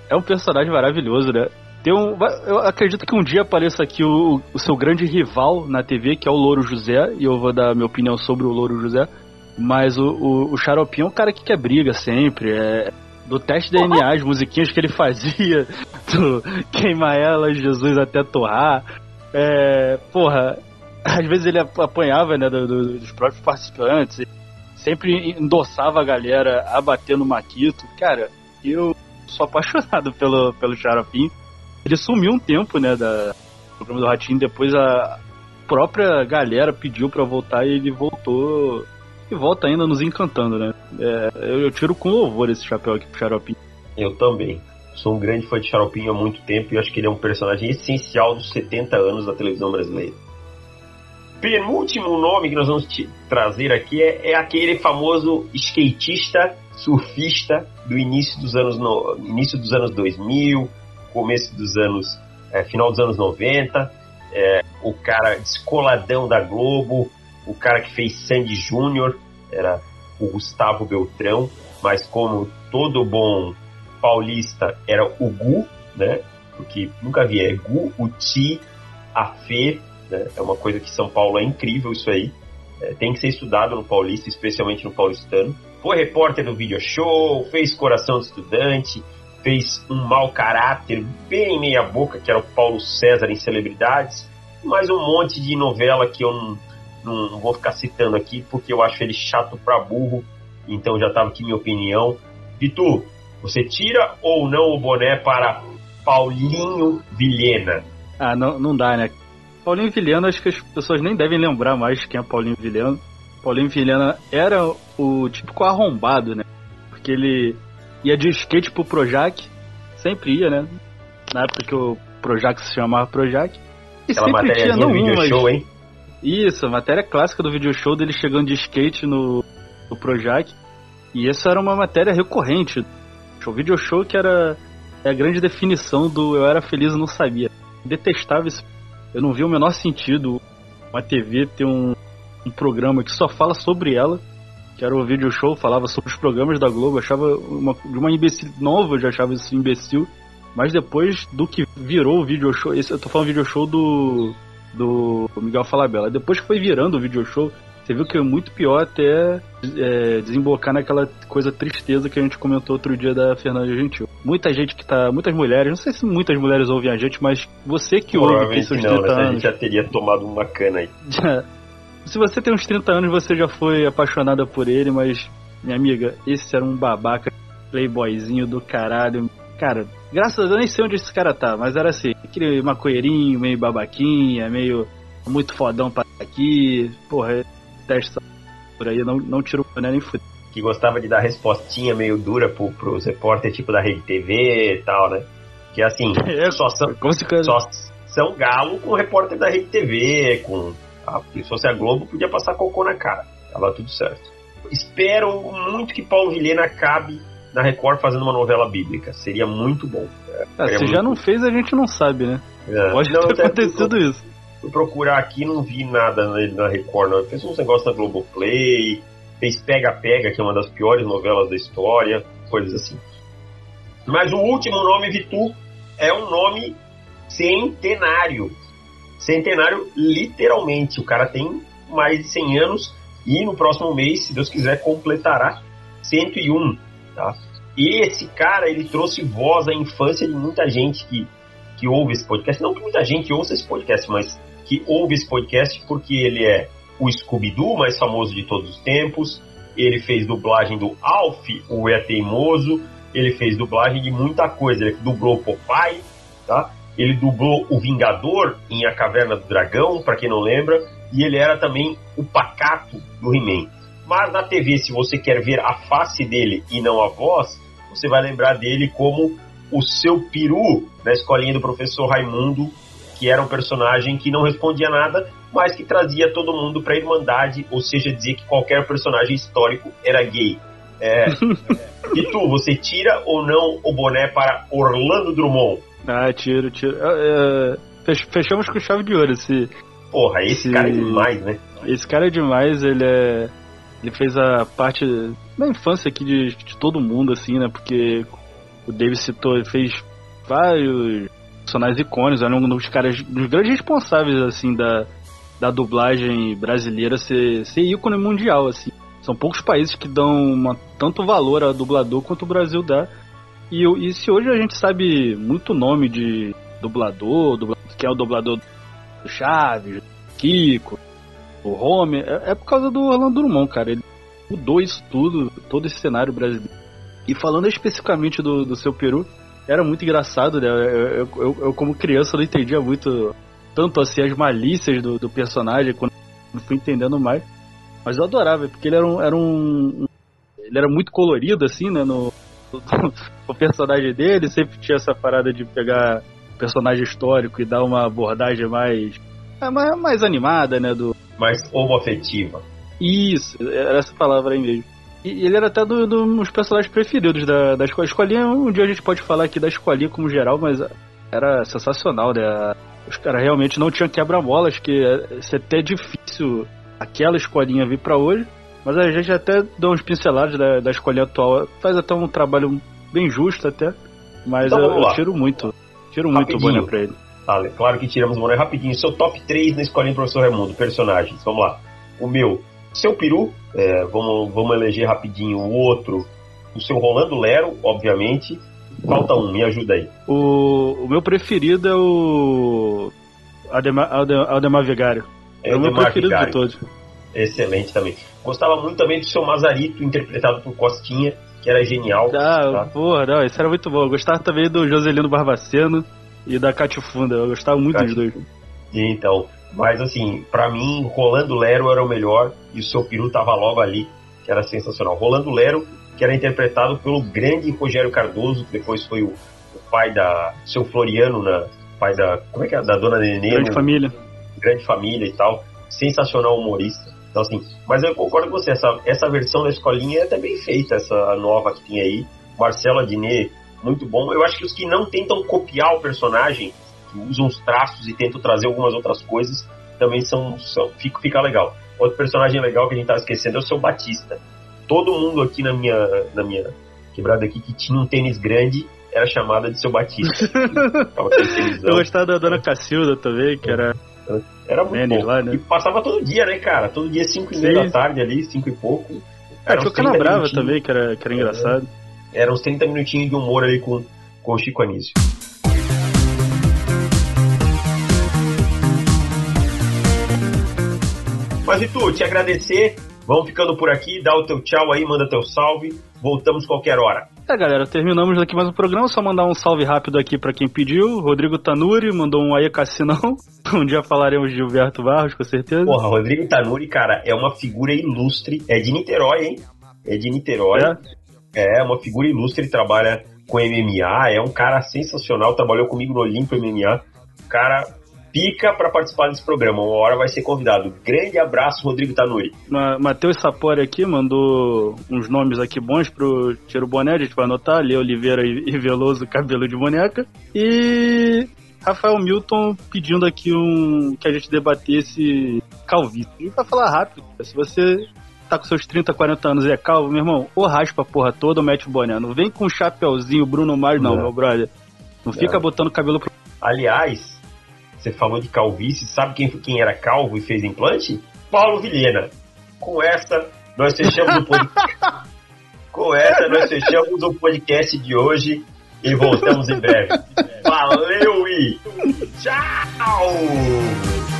Speaker 2: É um personagem maravilhoso, né? Tem um, eu acredito que um dia apareça aqui o, o seu grande rival na TV, que é o Louro José, e eu vou dar minha opinião sobre o Louro José. Mas o, o, o Xaropinho é um cara que quer briga sempre. É, do teste DNA, as musiquinhas que ele fazia, do queima ela, Jesus até torrar. É, porra, às vezes ele apanhava, né, do, do, dos próprios participantes, sempre endossava a galera a bater no Maquito. Cara, eu sou apaixonado pelo, pelo Xaropim. Ele sumiu um tempo, né, da, do programa do Ratinho, depois a própria galera pediu para voltar e ele voltou. E volta ainda nos encantando, né? É, eu, eu, tiro com louvor esse chapéu aqui pro Xaropim.
Speaker 1: Eu também. Sou um grande fã de Xaropinho há muito tempo e acho que ele é um personagem essencial dos 70 anos da televisão brasileira. Penúltimo nome que nós vamos trazer aqui é, é, aquele famoso skatista, surfista do início dos anos no, início dos anos 2000, começo dos anos é, final dos anos 90, é, o cara descoladão da Globo, o cara que fez Sandy Júnior, era o Gustavo Beltrão, mas como todo bom paulista era o Gu, né? Porque nunca vi, é Gu, o Ti, a Fê, né? É uma coisa que São Paulo é incrível isso aí. É, tem que ser estudado no Paulista, especialmente no paulistano. Foi repórter do video show, fez Coração de Estudante, fez um mau caráter bem meia boca, que era o Paulo César em Celebridades, mais um monte de novela que eu não, não, não vou ficar citando aqui, porque eu acho ele chato pra burro, então já tava aqui minha opinião. Vitor, você tira ou não o boné para Paulinho Vilhena?
Speaker 2: Ah, não, não dá, né? Paulinho Vilhena, acho que as pessoas nem devem lembrar mais quem é Paulinho Vilhena. Paulinho Vilhena era o típico arrombado, né? Porque ele ia de skate pro Projac, sempre ia, né? Na época que o Projac se chamava Projac.
Speaker 1: E Aquela sempre tinha, não um, mas... show, hein?
Speaker 2: Isso, a matéria clássica do video show dele chegando de skate no, no Projac. E essa era uma matéria recorrente. O video show que era é a grande definição do eu era feliz e não sabia. Detestava esse eu não vi o menor sentido uma TV ter um, um programa que só fala sobre ela, que era o vídeo show, falava sobre os programas da Globo, achava uma, de uma imbecil nova, eu já achava isso imbecil. Mas depois do que virou o video show, esse, eu tô falando video show do, do Miguel Falabella, depois que foi virando o video show, você viu que é muito pior até é, desembocar naquela coisa tristeza que a gente comentou outro dia da Fernanda Gentil. Muita gente que tá. Muitas mulheres, não sei se muitas mulheres ouvem a gente, mas você que ouve tem seus 30
Speaker 1: não,
Speaker 2: anos.
Speaker 1: A gente já teria tomado uma cana aí.
Speaker 2: se você tem uns 30 anos, você já foi apaixonada por ele, mas, minha amiga, esse era um babaca playboyzinho do caralho. Cara, graças a Deus eu nem sei onde esse cara tá, mas era assim, aquele maconheirinho, meio babaquinha, meio muito fodão pra aqui. Porra, testa por aí, não, não tira o boné nem fudeu.
Speaker 1: Que gostava de dar respostinha meio dura pro, pros repórteres tipo da Rede TV e tal, né? Que assim, é, só, são, só são galo com repórter da Rede TV, com. Ah, se fosse a Globo, podia passar cocô na cara. Tava tudo certo. Espero muito que Paulo Vilhena acabe na Record fazendo uma novela bíblica. Seria muito bom.
Speaker 2: É, se já não fez, a gente não sabe, né? É. Pode não, ter acontecido isso.
Speaker 1: Fui procurar aqui não vi nada na Record, não. Ele fez uns negócios na Globoplay, fez Pega Pega, que é uma das piores novelas da história, coisas assim. Mas o último nome, Vitu, é um nome centenário. Centenário, literalmente. O cara tem mais de 100 anos e no próximo mês, se Deus quiser, completará 101. Tá? E esse cara, ele trouxe voz à infância de muita gente que, que ouve esse podcast. Não que muita gente ouça esse podcast, mas que ouve esse podcast porque ele é o Scooby-Doo mais famoso de todos os tempos. Ele fez dublagem do Alf, o É Teimoso. Ele fez dublagem de muita coisa. Ele dublou Popeye, tá? Ele dublou o Vingador em A Caverna do Dragão, para quem não lembra. E ele era também o Pacato do He-Man. Mas na TV, se você quer ver a face dele e não a voz, você vai lembrar dele como o seu peru na escolinha do professor Raimundo, que era um personagem que não respondia nada, mas que trazia todo mundo para a Irmandade, ou seja, dizia que qualquer personagem histórico era gay. É, e tu, você tira ou não o boné para Orlando Drummond?
Speaker 2: Ah, tiro, tiro. É, é fechamos com chave de ouro esse.
Speaker 1: Porra, esse, esse cara é demais, né?
Speaker 2: Esse cara é demais, ele é. Ele fez a parte da infância aqui de, de todo mundo, assim, né? Porque o David citou, ele fez vários personagens icônicos, era um dos caras, dos grandes responsáveis, assim, da, da dublagem brasileira ser, ser ícone mundial, assim. São poucos países que dão uma, tanto valor a dublador quanto o Brasil dá. E, e se hoje a gente sabe muito nome de dublador, dublador que é o dublador do Chaves, Kiko, o Homer, é, é por causa do Orlando Drummond, cara. Ele mudou isso tudo, todo esse cenário brasileiro. E falando especificamente do, do seu Peru, era muito engraçado, né? Eu, eu, eu, como criança, não entendia muito, tanto assim, as malícias do, do personagem, quando fui entendendo mais. Mas eu adorava, porque ele era um, era um. Ele era muito colorido, assim, né? No, o personagem dele sempre tinha essa parada de pegar personagem histórico e dar uma abordagem mais. É, mais, mais animada, né? Do,
Speaker 1: mais homoafetiva.
Speaker 2: Isso, era essa palavra aí mesmo. E ele era até dos do, personagens preferidos da, da escola. escolinha, um dia a gente pode falar aqui da escolinha como geral, mas era sensacional, né? Os caras realmente não tinham quebra-molas, que é até difícil aquela escolinha vir para hoje. Mas a gente até dá uns pincelados da, da escolinha atual. Faz até um trabalho bem justo até. Mas então, eu, eu, tiro muito. Tiro rapidinho. muito o boné pra ele.
Speaker 1: Vale, claro que tiramos o boné rapidinho. Seu top 3 na escolinha do professor Raimundo, personagens. Vamos lá. O meu, seu peru, é, vamos, vamos eleger rapidinho o outro. O seu Rolando Lero, obviamente. Falta um, me ajuda aí.
Speaker 2: O, o meu preferido é o Ademar Vigário. É, é o meu preferido Vigário. de todos.
Speaker 1: Excelente também. Gostava muito também do seu Mazarito, interpretado por Costinha, que era genial.
Speaker 2: Ah, tá? porra, não, esse era muito bom. Eu gostava também do Joselino Barbaceno e da Catifunda. Eu gostava muito Cati... dos dois.
Speaker 1: Então, mas assim, para mim, Rolando Lero era o melhor e o seu peru tava logo ali, que era sensacional. Rolando Lero, que era interpretado pelo grande Rogério Cardoso, que depois foi o, o pai da seu Floriano, na, pai da. Como é que é? Da dona Nenê.
Speaker 2: Grande no, família.
Speaker 1: Grande família e tal. Sensacional humorista. Então, assim, mas eu concordo com você, essa, essa versão da escolinha é até bem feita, essa nova que tem aí. Marcelo Adnet, muito bom. Eu acho que os que não tentam copiar o personagem usam os traços e tentam trazer algumas outras coisas, também são, são fica, fica legal. Outro personagem legal que a gente tava esquecendo é o seu Batista. Todo mundo aqui na minha, na minha quebrada aqui que tinha um tênis grande era chamada de seu Batista.
Speaker 2: Eu gostava da dona Cacilda também, que era.
Speaker 1: Era muito bom. Lá, né? E passava todo dia, né, cara? Todo dia, 5 e meia da tarde ali, 5 e pouco.
Speaker 2: Era tinha o Canabrava também, que era, que era engraçado.
Speaker 1: Era uns 30 minutinhos de humor ali com, com o Chico Anísio. Mas e tu, te agradecer. Vamos ficando por aqui, dá o teu tchau aí, manda teu salve. Voltamos qualquer hora.
Speaker 2: É, galera, terminamos aqui mais um programa. Só mandar um salve rápido aqui para quem pediu. Rodrigo Tanuri mandou um aí Cassinão. Um dia falaremos de Gilberto Barros, com certeza.
Speaker 1: Porra, Rodrigo Tanuri, cara, é uma figura ilustre. É de Niterói, hein? É de Niterói. É, é uma figura ilustre, trabalha com MMA. É um cara sensacional. Trabalhou comigo no Olimpo MMA. Cara pica para participar desse programa. Uma hora vai ser convidado. Grande abraço, Rodrigo Tanuri.
Speaker 2: Matheus Sapori aqui mandou uns nomes aqui bons pro Tiro Boné, a gente vai anotar. Lê Oliveira e Veloso, cabelo de boneca. E Rafael Milton pedindo aqui um que a gente debatesse calvície. A gente vai falar rápido. Se você tá com seus 30, 40 anos e é calvo, meu irmão, ou raspa a porra toda ou mete o boné. Não vem com um chapeuzinho Bruno Mars, não, não, meu brother. Não, não. fica botando cabelo pro.
Speaker 1: Aliás, você falou de calvície, sabe quem, quem era calvo e fez implante? Paulo Vilhena. Com essa, nós fechamos o podcast. com essa, nós fechamos o podcast de hoje e voltamos em breve. Valeu e tchau!